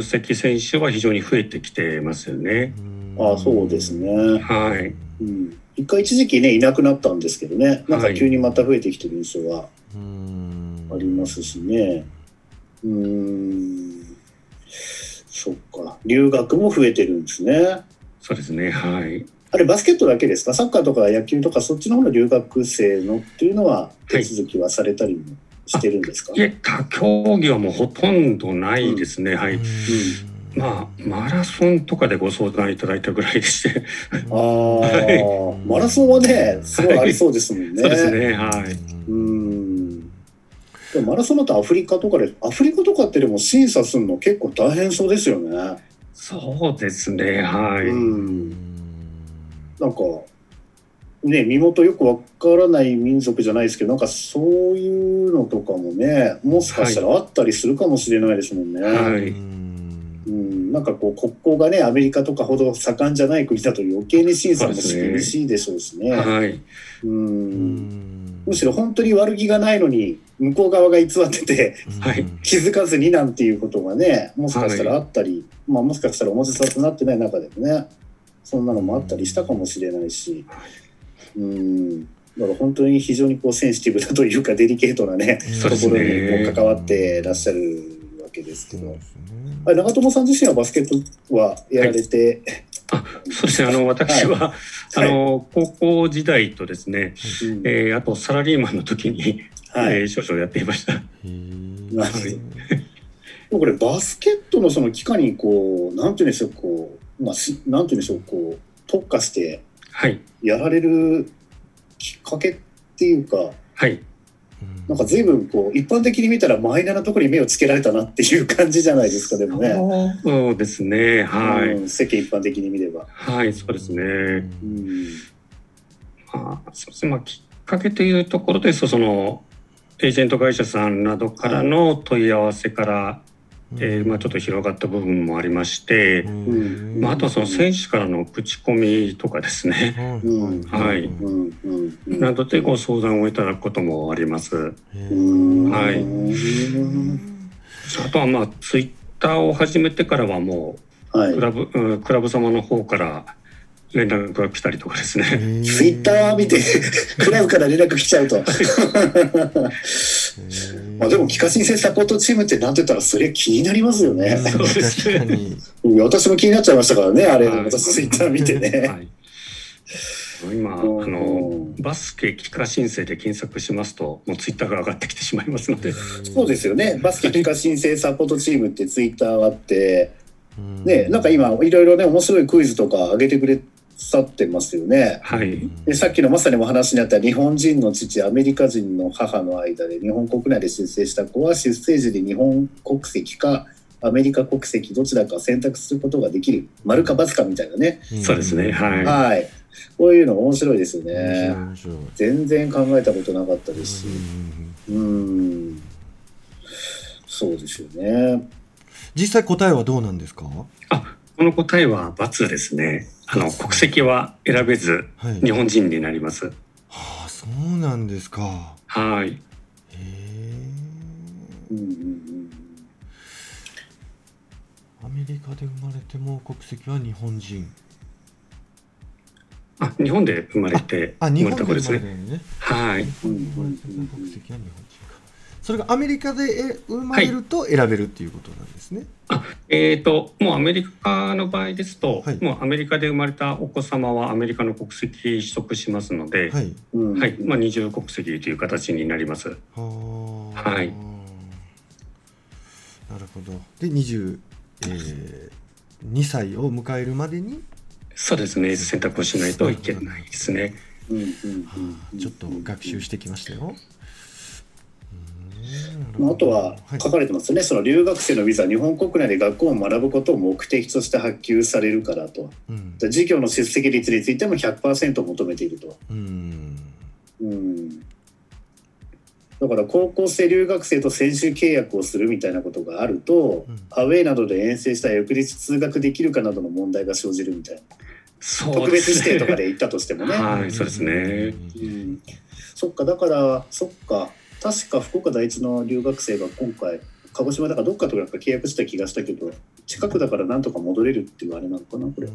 Speaker 3: 籍選手は非常に増えてきてますよね。
Speaker 2: あそうですね。
Speaker 3: はい。
Speaker 2: うん。一回一時期ねいなくなったんですけどね。なんか急にまた増えてきてる印象が
Speaker 1: うん。
Speaker 2: ありますしね。うーん。そっか。留学も増えてるんですね。
Speaker 3: そうですね。はい。
Speaker 2: あれバスケットだけですか？サッカーとか野球とかそっちの方の留学生のっていうのは手続きはされたりも？してるんですか、
Speaker 3: 他競技はもうほとんどないですね。はい。
Speaker 1: うん
Speaker 3: まあ、マラソンとかでご相談いただいたぐらいでして。
Speaker 2: ああ、マラソンはねすごいありそうですもんね。
Speaker 3: そうですね。はい。
Speaker 2: うんでもマラソンだとアフリカとかでアフリカとかってでも審査するの結構大変そうですよね。
Speaker 3: そうですね。はい。
Speaker 2: うんなんかね身元よくわからない民族じゃないですけどなんかそういうのとかもねもしかしたらあったりするかもしれないですもんね。
Speaker 3: はい。
Speaker 2: うん、なんかこう国交がねアメリカとかほど盛んじゃない国だと余計に審査も厳しいでしょうしね。
Speaker 3: はい。
Speaker 2: うん。むしろ本当に悪気がないのに向こう側が偽ってて
Speaker 3: はい。
Speaker 2: 気づかずになんていうことがねもしかしたらあったり、まあ、もしかしたら表沙汰になってない中でもねそんなのもあったりしたかもしれないしうん。だから本当に非常にこうセンシティブだというかデリケートなね
Speaker 3: そうです
Speaker 2: ところに
Speaker 3: ね
Speaker 2: こう関わってらっしゃるわけですけど、
Speaker 1: ね。
Speaker 2: 長友さん自身はバスケットはやられて、
Speaker 3: あ、そうですね。あの、私は、あの、高校時代とですね、
Speaker 2: うん。
Speaker 3: えーあとサラリーマンの時に、
Speaker 2: はい。
Speaker 3: えー少々やっていました。
Speaker 1: へー
Speaker 2: なるほど。でもこれバスケットのその期間にこうなんていうんでしょうこう、まあ、しなんていうんでしょうこう特化して
Speaker 3: はい。
Speaker 2: やられるきっかけっていうか
Speaker 3: はい。
Speaker 2: なんか随分こう一般的に見たらマイナーなところに目をつけられたなっていう感じじゃないですかでもね、
Speaker 3: そうですね。はい。
Speaker 2: うん世間一般的に見れば。
Speaker 3: はい、そうですね。
Speaker 2: うん
Speaker 3: まあ、そうですね。まあ、きっかけというところですと、その、エージェント会社さんなどからの問い合わせから、えーまあ、ちょっと広がった部分もありまして、
Speaker 2: ん。
Speaker 3: まあ、あとはその選手からの口コミとかですね、
Speaker 2: うん。
Speaker 3: はい。
Speaker 2: うん。うん。うん。
Speaker 3: などでご相談をいただくこともあります。
Speaker 2: うん
Speaker 3: はい。
Speaker 2: うん
Speaker 3: あとはまあツイッターを始めてからはも
Speaker 2: はい。
Speaker 3: うクラブ、うんクラブ様の方から連絡が来たりとかですね。
Speaker 2: ツイッター見てクラブから連絡来ちゃうと <laughs> まあでも帰化申請サポートチームってなんて言ったらそれ気になりますよね、
Speaker 1: 確かに。
Speaker 2: うん私も気になっちゃいましたからねあれ
Speaker 3: はい。
Speaker 2: 私ツイッター見てね、
Speaker 3: はい、今あ
Speaker 2: うん。
Speaker 3: のバスケ帰化申請で検索しますともうツイッターが上がってきてしまいますので、
Speaker 2: そうですよね。バスケ帰化申請サポートチームってツイッターがあって。ねなんか今いろいろね面白いクイズとか上げてくれさってますよね。
Speaker 3: はい、
Speaker 2: でさっきのまさにお話にあった日本人の父アメリカ人の母の間で日本国内で出生した子は出生時で日本国籍かアメリカ国籍どちらか選択することができる丸か×かみたいなね、
Speaker 3: そうですね。はい。
Speaker 2: はい。こういうの面白いですよ
Speaker 1: 面
Speaker 2: ね全然考えたことなかったです。し
Speaker 1: うん。
Speaker 2: うん。そうですよね。
Speaker 1: 実際答えはどうなんですか？
Speaker 3: あこの答えは×ですねあの国籍は選べず
Speaker 1: はい。
Speaker 3: 日本人になります。
Speaker 1: はあそうなんですか。
Speaker 3: はい。
Speaker 1: へえ。アメリカで生まれても国籍は日本人。
Speaker 3: あ日本で生まれて
Speaker 1: あ
Speaker 3: 生ま
Speaker 1: 日本で生
Speaker 3: れた子ですね。
Speaker 1: まれたのね。
Speaker 3: はい。
Speaker 1: 日本で生まれても国籍は日本人。かそれがアメリカでえ生まれると選べるっていうことなんですね、
Speaker 3: えー、ともうアメリカの場合ですと、
Speaker 1: はい。
Speaker 3: もうアメリカで生まれたお子様はアメリカの国籍取得しますので、
Speaker 1: はい。
Speaker 2: うん。
Speaker 3: はい。まあ、二重国籍という形になります。
Speaker 1: はあ。
Speaker 3: はい。
Speaker 1: なるほど。で20、えー、2歳を迎えるまでに、
Speaker 3: そうですね。選択をしないといけないですね。
Speaker 2: うんうん
Speaker 1: ちょっと学習してきましたよ。
Speaker 2: まあ、あとは
Speaker 1: はい。
Speaker 2: 書かれてますよね、その留学生のビザ日本国内で学校を学ぶことを目的として発給されるからと。
Speaker 1: うん。
Speaker 2: で授業の出席率についても100%求めていると、
Speaker 1: うん。
Speaker 2: うん、だから高校生留学生と選手契約をするみたいなことがあると、
Speaker 1: うん。
Speaker 2: アウェーなどで遠征した翌日通学できるかなどの問題が生じるみたいな。
Speaker 3: そう
Speaker 2: 特別指定とかで行ったとしてもね、
Speaker 3: はいそうですね。
Speaker 2: うん、そっかだからそっか確か福岡第一の留学生が今回鹿児島だからどっかとやっぱ契約した気がしたけど近くだからなんとか戻れるっていうあれなのかなこれ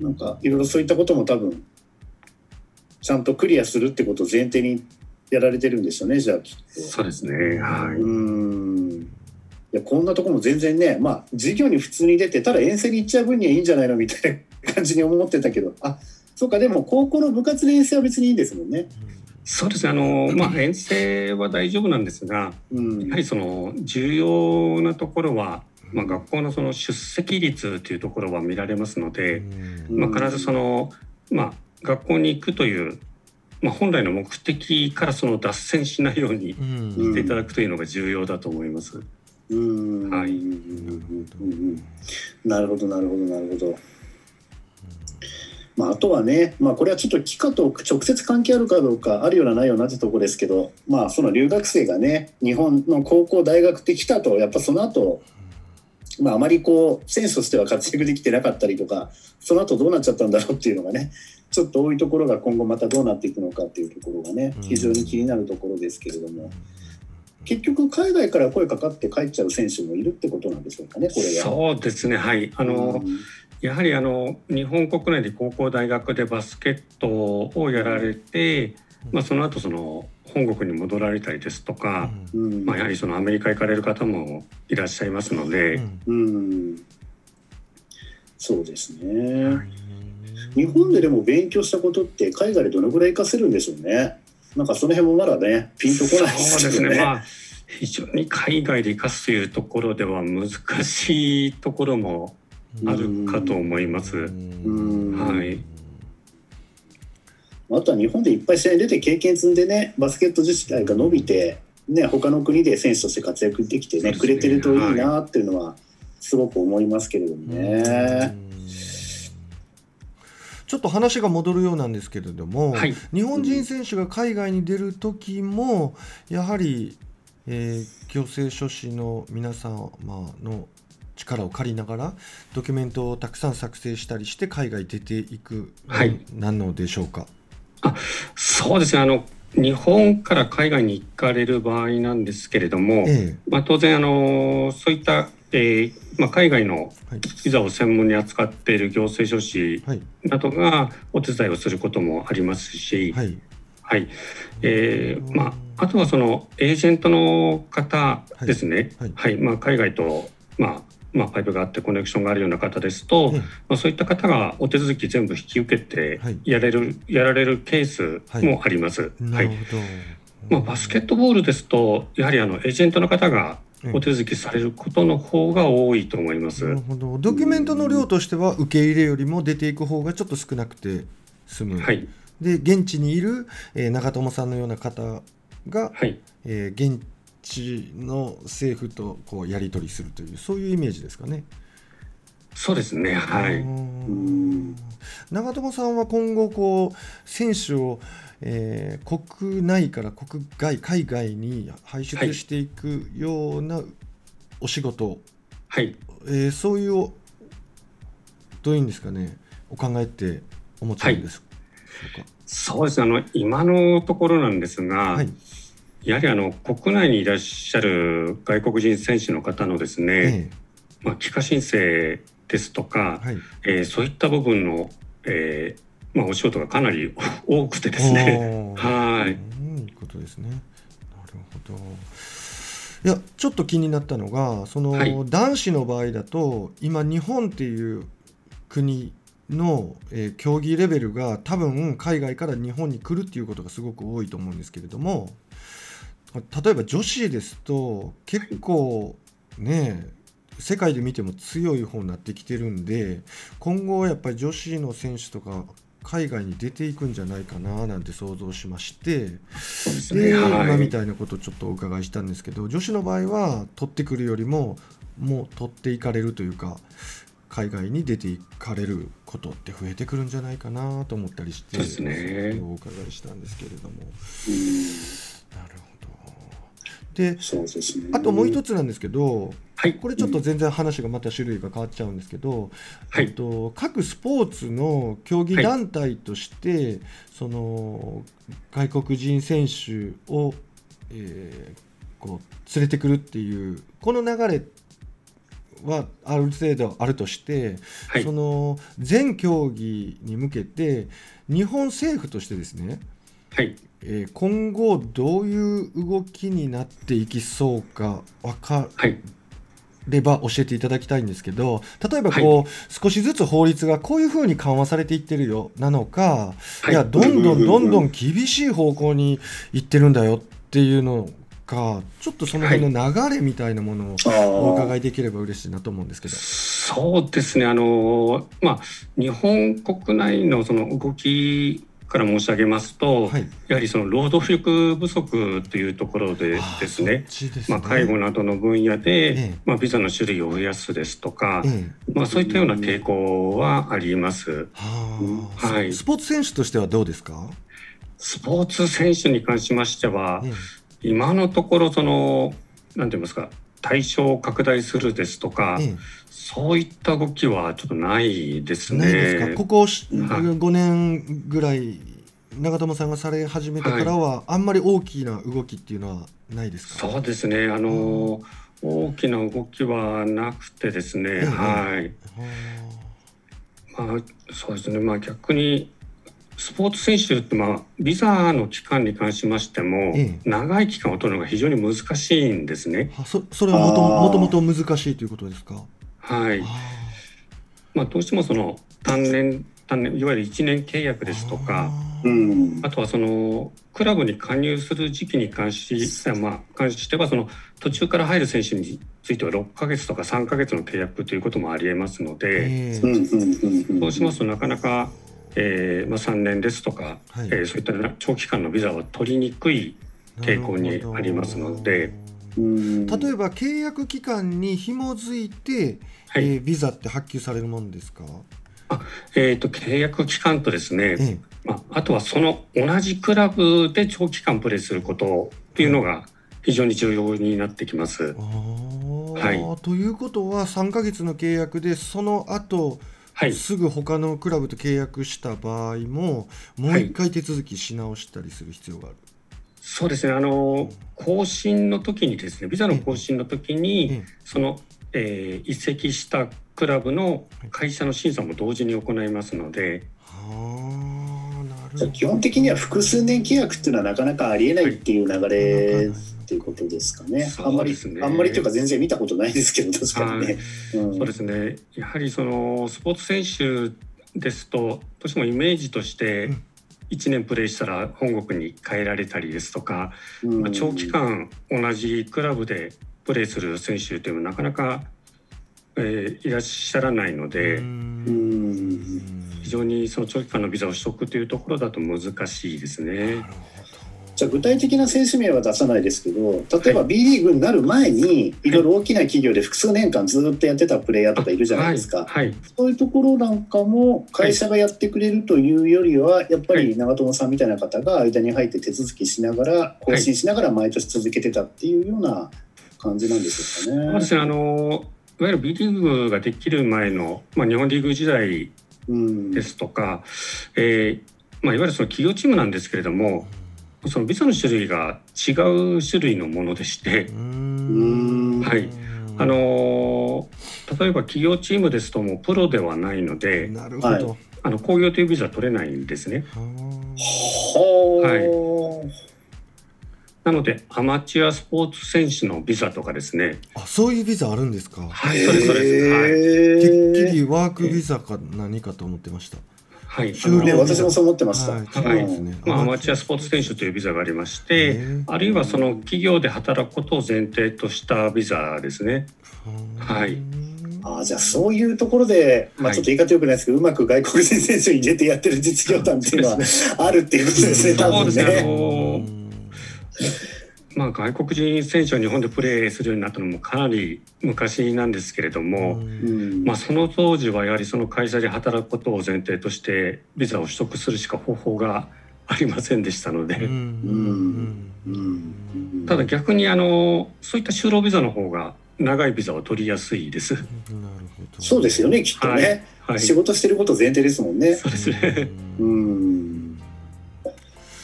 Speaker 2: なんかいろいろそういったことも多分ちゃんとクリアするってことを前提にやられてるんでしょうねじゃあきっと。
Speaker 3: そうですねは
Speaker 2: う
Speaker 3: い。
Speaker 2: んいやこんなとこも全然ねまあ授業に普通に出てただ遠征に行っちゃう分にはいいんじゃないのみたいな感じに思ってたけどあそうかでも高校の部活の遠征は別にいいんですもんね。
Speaker 3: そうですね。あのまあ遠征は大丈夫なんですが
Speaker 2: うん。
Speaker 3: やはりその重要なところは、まあ、学校のその出席率というところは見られますので、まあ、必ずその、まあ、学校に行くという、まあ、本来の目的からその脱線しないように
Speaker 1: うん。
Speaker 3: していただくというのが重要だと思います。
Speaker 2: うん。
Speaker 3: はい。
Speaker 2: うんうんうんなるほど。なるほど。なるほど。まあ、あとはね、まあ、これはちょっと帰化と直接関係あるかどうかあるようなないようなってとこですけど、まあ、その留学生がね日本の高校大学で来たとやっぱその後、まああまりこう選手としては活躍できてなかったりとかその後どうなっちゃったんだろうっていうのがねちょっと多いところが今後またどうなっていくのかっていうところがね非常に気になるところですけれども。結局海外から声かかって帰っちゃう選手もいるってことなんでしょうかねこれは。
Speaker 3: そうですねはいあの、
Speaker 2: うん
Speaker 3: やはりあの日本国内で高校大学でバスケットをやられて、まあ、その後その本国に戻られたりですとか、
Speaker 2: うん。
Speaker 3: まあ、やはりそのアメリカ行かれる方もいらっしゃいますので、
Speaker 2: うん。そうですね。日本ででも勉強したことって海外でどのぐらい活かせるんでしょうね。なんかその辺もまだねピンとこない
Speaker 3: そうです
Speaker 2: よ
Speaker 3: ね、まあ、非常に海外で生かすというところでは難しいところもあるかと思います。
Speaker 2: ん。
Speaker 3: はい。
Speaker 2: あとは日本でいっぱい試合に出て経験積んでねバスケット自体が伸びて、ね、他の国で選手として活躍できてね
Speaker 3: ね。
Speaker 2: くれてるといいなっていうのはすごく思いますけれどもね。
Speaker 1: ちょっと話が戻るようなんですけれども、
Speaker 3: はい。
Speaker 1: 日本人選手が海外に出る時もやはりえー行政書士の皆様の力を借りながらドキュメントをたくさん作成したりして海外出ていく、
Speaker 3: はい。
Speaker 1: なのでしょうか？
Speaker 3: そうですね。あの日本から海外に行かれる場合なんですけれども、
Speaker 1: え
Speaker 3: まあ、当然あのそういった、えーまあ、海外のビザを専門に扱っている行政書士
Speaker 1: はい。
Speaker 3: などがお手伝いをすることもありますし、
Speaker 1: はい。
Speaker 3: はい。えーまあ、あとはそのエージェントの方ですね、
Speaker 1: はい。
Speaker 3: はい。まあ、海外と、まあまあ、パイプがあってコネクションがあるような方ですと、
Speaker 1: え
Speaker 3: まあ、そういった方がお手続き全部引き受けて
Speaker 1: はい。
Speaker 3: やれる、やられるケースもあります。はい。
Speaker 1: るほど。
Speaker 3: まあ、バスケットボールですとやはりあのエージェントの方がお手続きされることの方が多いと思います。
Speaker 1: なるほど。ドキュメントの量としては受け入れよりも出ていく方がちょっと少なくて済む、
Speaker 3: はい、
Speaker 1: で現地にいる、えー長友さんのような方が、
Speaker 3: はい、
Speaker 1: えー現地の政府とこうやり取りするというそういうイメージですかね。
Speaker 3: そうですね。はい。
Speaker 1: 長友さんは今後こう選手を、えー国内から国外海外に輩出していくようなお仕事、
Speaker 3: はい。
Speaker 1: えーそういうどういうんですかねお考えってお持ちなんですでしょうか。
Speaker 3: そうですね。あの今のところなんですが、
Speaker 1: はい
Speaker 3: やはりあの国内にいらっしゃる外国人選手の方のですね、
Speaker 1: え
Speaker 3: まあ帰化申請ですとか、
Speaker 1: えはい
Speaker 3: えーそういった部分の、えーまあお仕事がかなり <laughs> 多くてですね。はい
Speaker 1: うんいいことですね。なるほど。いやちょっと気になったのがその、
Speaker 3: はい
Speaker 1: 男子の場合だと今日本っていう国の、えー競技レベルが多分海外から日本に来るっていうことがすごく多いと思うんですけれども例えば女子ですと結構ね世界で見ても強い方になってきてるんで今後やっぱり女子の選手とか海外に出ていくんじゃないかななんて想像しまして
Speaker 3: で。はい。
Speaker 1: 今みたいなことをちょっとお伺いしたんですけど女子の場合は取ってくるよりももう取っていかれるというか海外に出ていかれることって増えてくるんじゃないかなと思ったりして
Speaker 3: そうですね。
Speaker 1: お伺いしたんですけれどもで
Speaker 2: ね。
Speaker 1: あともう一つなんですけど
Speaker 3: はい。
Speaker 1: これちょっと全然話がまた種類が変わっちゃうんですけど、
Speaker 3: はい
Speaker 1: と、各スポーツの競技団体として、その外国人選手を、えーこう連れてくるっていうこの流れはある程度あるとして、
Speaker 3: はい
Speaker 1: そ。の全競技に向けて日本政府としてですね、
Speaker 3: はい。
Speaker 1: えー今後どういう動きになっていきそうか分か
Speaker 3: はい。
Speaker 1: れば教えていただきたいんですけど例えばこう、少しずつ法律がこういうふうに緩和されていってるよなのか、
Speaker 3: はい
Speaker 1: い、やどんどんどんどん厳しい方向に行ってるんだよっていうのかちょっとその辺の流れみたいなものをお伺いできれば嬉しいなと思うんですけど。
Speaker 3: そうですね。あのまあ日本国内のその動きから申し上げますと、
Speaker 1: はい、
Speaker 3: やはりその労働力不足というところでですね。
Speaker 1: ね。
Speaker 3: まあ、介護などの分野で、
Speaker 1: ええ。
Speaker 3: まあ、ビザの種類を増やすですとか、
Speaker 1: ええ。
Speaker 3: まあ、そういったような傾向はあります。
Speaker 1: はあ
Speaker 3: はい。
Speaker 1: ススポーツ選手としてはどうですか、
Speaker 3: スポーツ選手に関しましては
Speaker 1: え、え。
Speaker 3: 今のところそのなんて言いますか対象を拡大するですとか、
Speaker 1: え
Speaker 3: そういった動きはちょっとないです
Speaker 1: え、
Speaker 3: ね。
Speaker 1: ですか？ここし
Speaker 2: はい
Speaker 1: 5年ぐらい長友さんがされ始めてからは、あんまり大きな動きっていうのはないですか？
Speaker 3: そうですね。あの、大きな動きはなくてですね、
Speaker 1: ええ
Speaker 3: はい。まあ、そうですね。まあ、逆に。スポーツ選手って、まあ、ビザの期間に関しましても、
Speaker 1: え
Speaker 3: 長い期間を取るのが非常に難しいんですね。
Speaker 1: はそそれはもともと難しいということですか？
Speaker 3: はい。
Speaker 1: あ
Speaker 3: まあ、どうしてもその単年、単年、いわゆる1年契約
Speaker 1: ー
Speaker 3: ですとか。
Speaker 2: う
Speaker 1: あー
Speaker 2: ん。
Speaker 3: あとはそのクラブに加入する時期に関し,、まあ、関してはその途中から入る選手については6ヶ月とか3ヶ月の契約ということもありえますので、
Speaker 1: ええ
Speaker 2: うんうんうんうん。
Speaker 3: そうしますとなかなか、えーまあ、3年ですとか、
Speaker 1: はい
Speaker 3: えーそういった長期間のビザは取りにくい傾向にありますので
Speaker 2: うん。
Speaker 1: 例えば契約期間に紐づいて、
Speaker 3: はい。
Speaker 1: えービザって発給されるもんですか、
Speaker 3: えー、と契約期間とですね、
Speaker 1: え
Speaker 3: まあ、あとはその同じクラブで長期間プレーすることっていうのが非常に重要になってきます。
Speaker 1: はい、ということは3ヶ月の契約でその後、
Speaker 3: はい、
Speaker 1: すぐ他のクラブと契約した場合ももう一回手続きし直したりする必要がある、
Speaker 3: そうですね。あの更新の時にですねビザの更新の時に、その、えー、移籍したクラブの会社の審査も同時に行いますので。
Speaker 2: 基本的には複数年契約っていうのはなかなかありえないっていう流れっていうことですかね。あんまり、あんまりというか全然見たことないですけど確かにね。
Speaker 3: うん、そうですね。やはりそのスポーツ選手ですとどうしてもイメージとして1年プレーしたら本国に帰られたりですとか、うん、まあ、長期間同じクラブでプレーする選手というのはなかなか、えー、いらっしゃらないので。非常にその長期間のビザを取得というところだと難しいですね。
Speaker 2: じゃあ具体的な選手名は出さないですけど例えば B リーグになる前にい。ろいろ大きな企業で複数年間ずっとやってたプレイヤーとかいるじゃないですか、
Speaker 3: はい。はい、
Speaker 2: そういうところなんかも会社がやってくれるというよりはやっぱり長友さんみたいな方が間に入って手続きしながら更新しながら毎年続けてたっていうような感じなんでしょうかね。
Speaker 3: そうですね。あのいわゆる B リーグができる前の、まあ、日本リーグ時代ですとか、うん、えー、まあ、いわゆるその企業チームなんですけれどもそのビザの種類が違う種類のものでして、はい、あの例えば企業チームですともうプロではないので
Speaker 1: なるほど
Speaker 3: あの工業というビザ取れないんですね。
Speaker 2: はい
Speaker 3: なのでアマチュアスポーツ選手のビザとかですね。
Speaker 1: あ、そういうビザあるんですか。
Speaker 3: はい、そうですそうです。
Speaker 1: はい。てっきりワークビザか何かと思ってました。
Speaker 3: はい、
Speaker 2: ね、私もそう思ってました。
Speaker 3: はい、はい、ね、まあ、アマチュアスポーツ選手というビザがありまして、あるいはその企業で働くことを前提としたビザですね。はい。
Speaker 2: あじゃあそういうところで、まあ、ちょっと言い方よくないですけど、はい、うまく外国人選手に入れてやってる実業団っていうのはあるっていうことですね、多分ね。
Speaker 3: まあ、外国人選手は日本でプレーするようになったのもかなり昔なんですけれども、まあ、その当時はやはりその会社で働くことを前提としてビザを取得するしか方法がありませんでしたので。ただ逆にあのそういった就労ビザの方が長いビザを取りやすいです。
Speaker 2: そうですよねきっとね、はい。はい、仕事してること前提ですもんね。
Speaker 3: そうですね。
Speaker 2: うん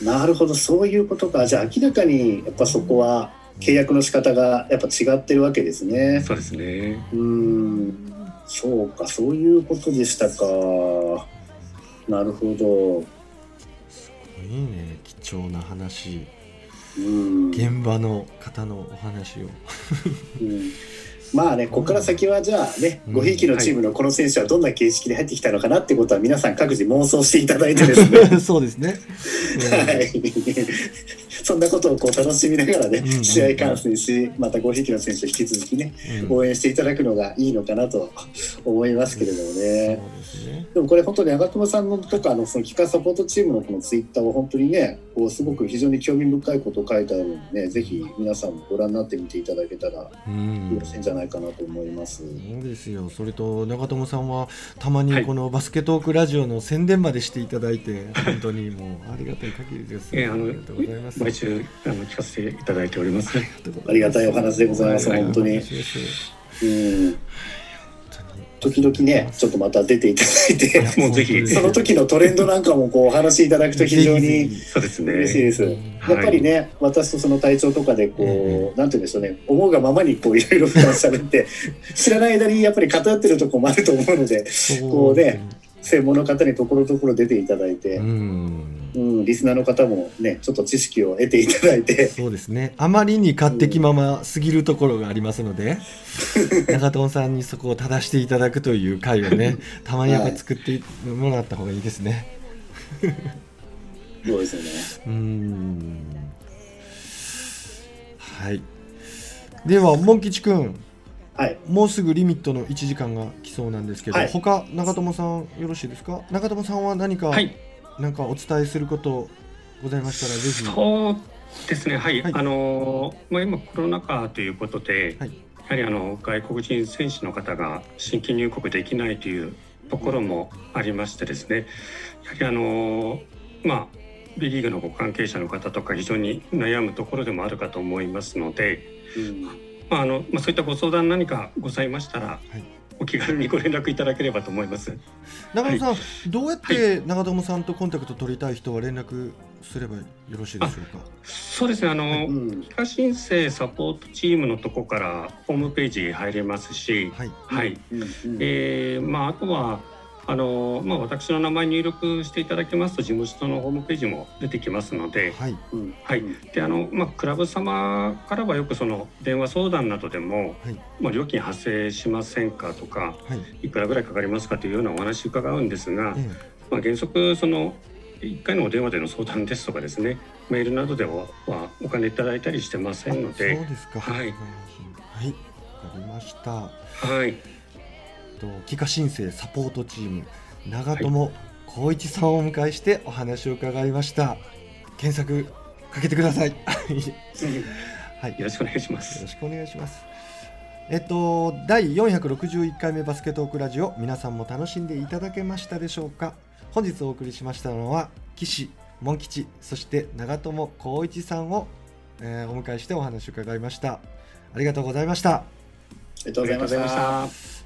Speaker 2: なるほどそういうことかじゃあ明らかにやっぱそこは契約の仕方がやっぱ違ってるわけですね。
Speaker 3: そうですね
Speaker 2: うんそうかそういうことでしたかなるほど。
Speaker 1: すごいね貴重な話。
Speaker 2: うん
Speaker 1: 現場の方のお話を。
Speaker 2: うんまあね、ここから先はじゃあね、ごひいきのチームのこの選手はどんな形式で入ってきたのかなってことは皆さん各自妄想していただいてですね。<laughs>
Speaker 1: そうですね。
Speaker 2: はい。そんなことをこう楽しみながらね、試合観戦し、またごひいきの選手を引き続きね、応援していただくのがいいのかなと思いますけれどもね。でもこれ本当に長友さんのとかのその機械サポートチームのこのツイッターは本当にね、こうすごく非常に興味深いことを書いてあるのでね、ぜひ皆さんもご覧になってみていただけたらよろしいんじゃないかなと思います。
Speaker 1: そうですよ。それと長友さんはたまにこのバスケトークラジオの宣伝までしていただいて、はい、本当にもうありがたい限りです。
Speaker 3: えありがとうございます。毎週あの聞かせていただいております。
Speaker 2: ありがたいお話でございます。本当に。うん。時々ね、ちょっとまた出ていただいて、
Speaker 3: もうぜひ
Speaker 2: その時のトレンドなんかもこうお話しいただくと非常に
Speaker 3: そうですね。
Speaker 2: 嬉しいです。やっぱりね、私とその体調とかでこう、なんて言うんでしょうね、思うがままにこういろいろ普段喋って、<laughs> 知らない間にやっぱり偏ってるところもあると思うので、こうね、専門の方にところどころ出ていただいて、うん、うん、リスナーの方もねちょっと知識を得ていただいて。
Speaker 1: そうですね。あまりに勝手気まますぎるところがありますので、うん、中藤さんにそこを正していただくという回をねたまにやっぱ作ってもらった方がいいですね。<laughs>
Speaker 2: そうですよね。
Speaker 1: うん。はい。ではモン吉くん
Speaker 2: はい、
Speaker 1: もうすぐリミットの1時間が来そうなんですけど、はい、他長友さんよろしいですか？長友さんは何か、はい、何かお伝えすることございましたらぜひ。
Speaker 3: そうですね。はい、はい、あのまあ、今コロナ禍ということで、やはりあの外国人選手の方が新規入国できないというところもありましてですね。やはりあのまあ B リーグのご関係者の方とか非常に悩むところでもあるかと思いますので、
Speaker 2: うん。
Speaker 3: まああのまあ、そういったご相談何かございましたら、
Speaker 1: はい
Speaker 3: お気軽にご連絡いただければと思います。
Speaker 1: 長野さん、どうやって長友さんとコンタクト取りたい人は連絡すればよろしいでしょうか？
Speaker 3: そうですねあの、
Speaker 2: うん
Speaker 3: 帰化申請サポートチームのとこからホームページ入れますし、
Speaker 1: はい。
Speaker 3: はい、
Speaker 2: うんうん
Speaker 3: えーまああとはあのまあ私の名前入力していただきますと事務所のホームページも出てきますので、
Speaker 1: はい。
Speaker 2: うん
Speaker 3: はいであのまあクラブ様からはよくその電話相談などでも、
Speaker 1: はい
Speaker 3: まあ料金発生しませんかとか
Speaker 1: はい。
Speaker 3: いくらぐらいかかりますかというようなお話伺うんですが、
Speaker 1: え
Speaker 3: まあ原則その1回のお電話での相談ですとかですねメールなどでははお金いただいたりしてませんの
Speaker 1: えそう
Speaker 3: で、
Speaker 1: ですか。
Speaker 3: はい
Speaker 1: はい。わかりました。
Speaker 3: はい、
Speaker 1: と帰化申請サポートチーム長友光一さんをお迎えしてお話を伺いました。検索かけてください。<laughs> はい。
Speaker 3: よろしくお願いしま
Speaker 1: よ
Speaker 3: す
Speaker 1: ろ。しくお願いします。えっと、第461回目バスケットークラジオ、皆さんも楽しんでいただけましたでしょうか？本日お送りしましたのは、岸、モン吉、そして長友光一さんを、えーお迎えしてお話を伺いました。ありがとうございました。
Speaker 2: ありがとうございました。
Speaker 3: た。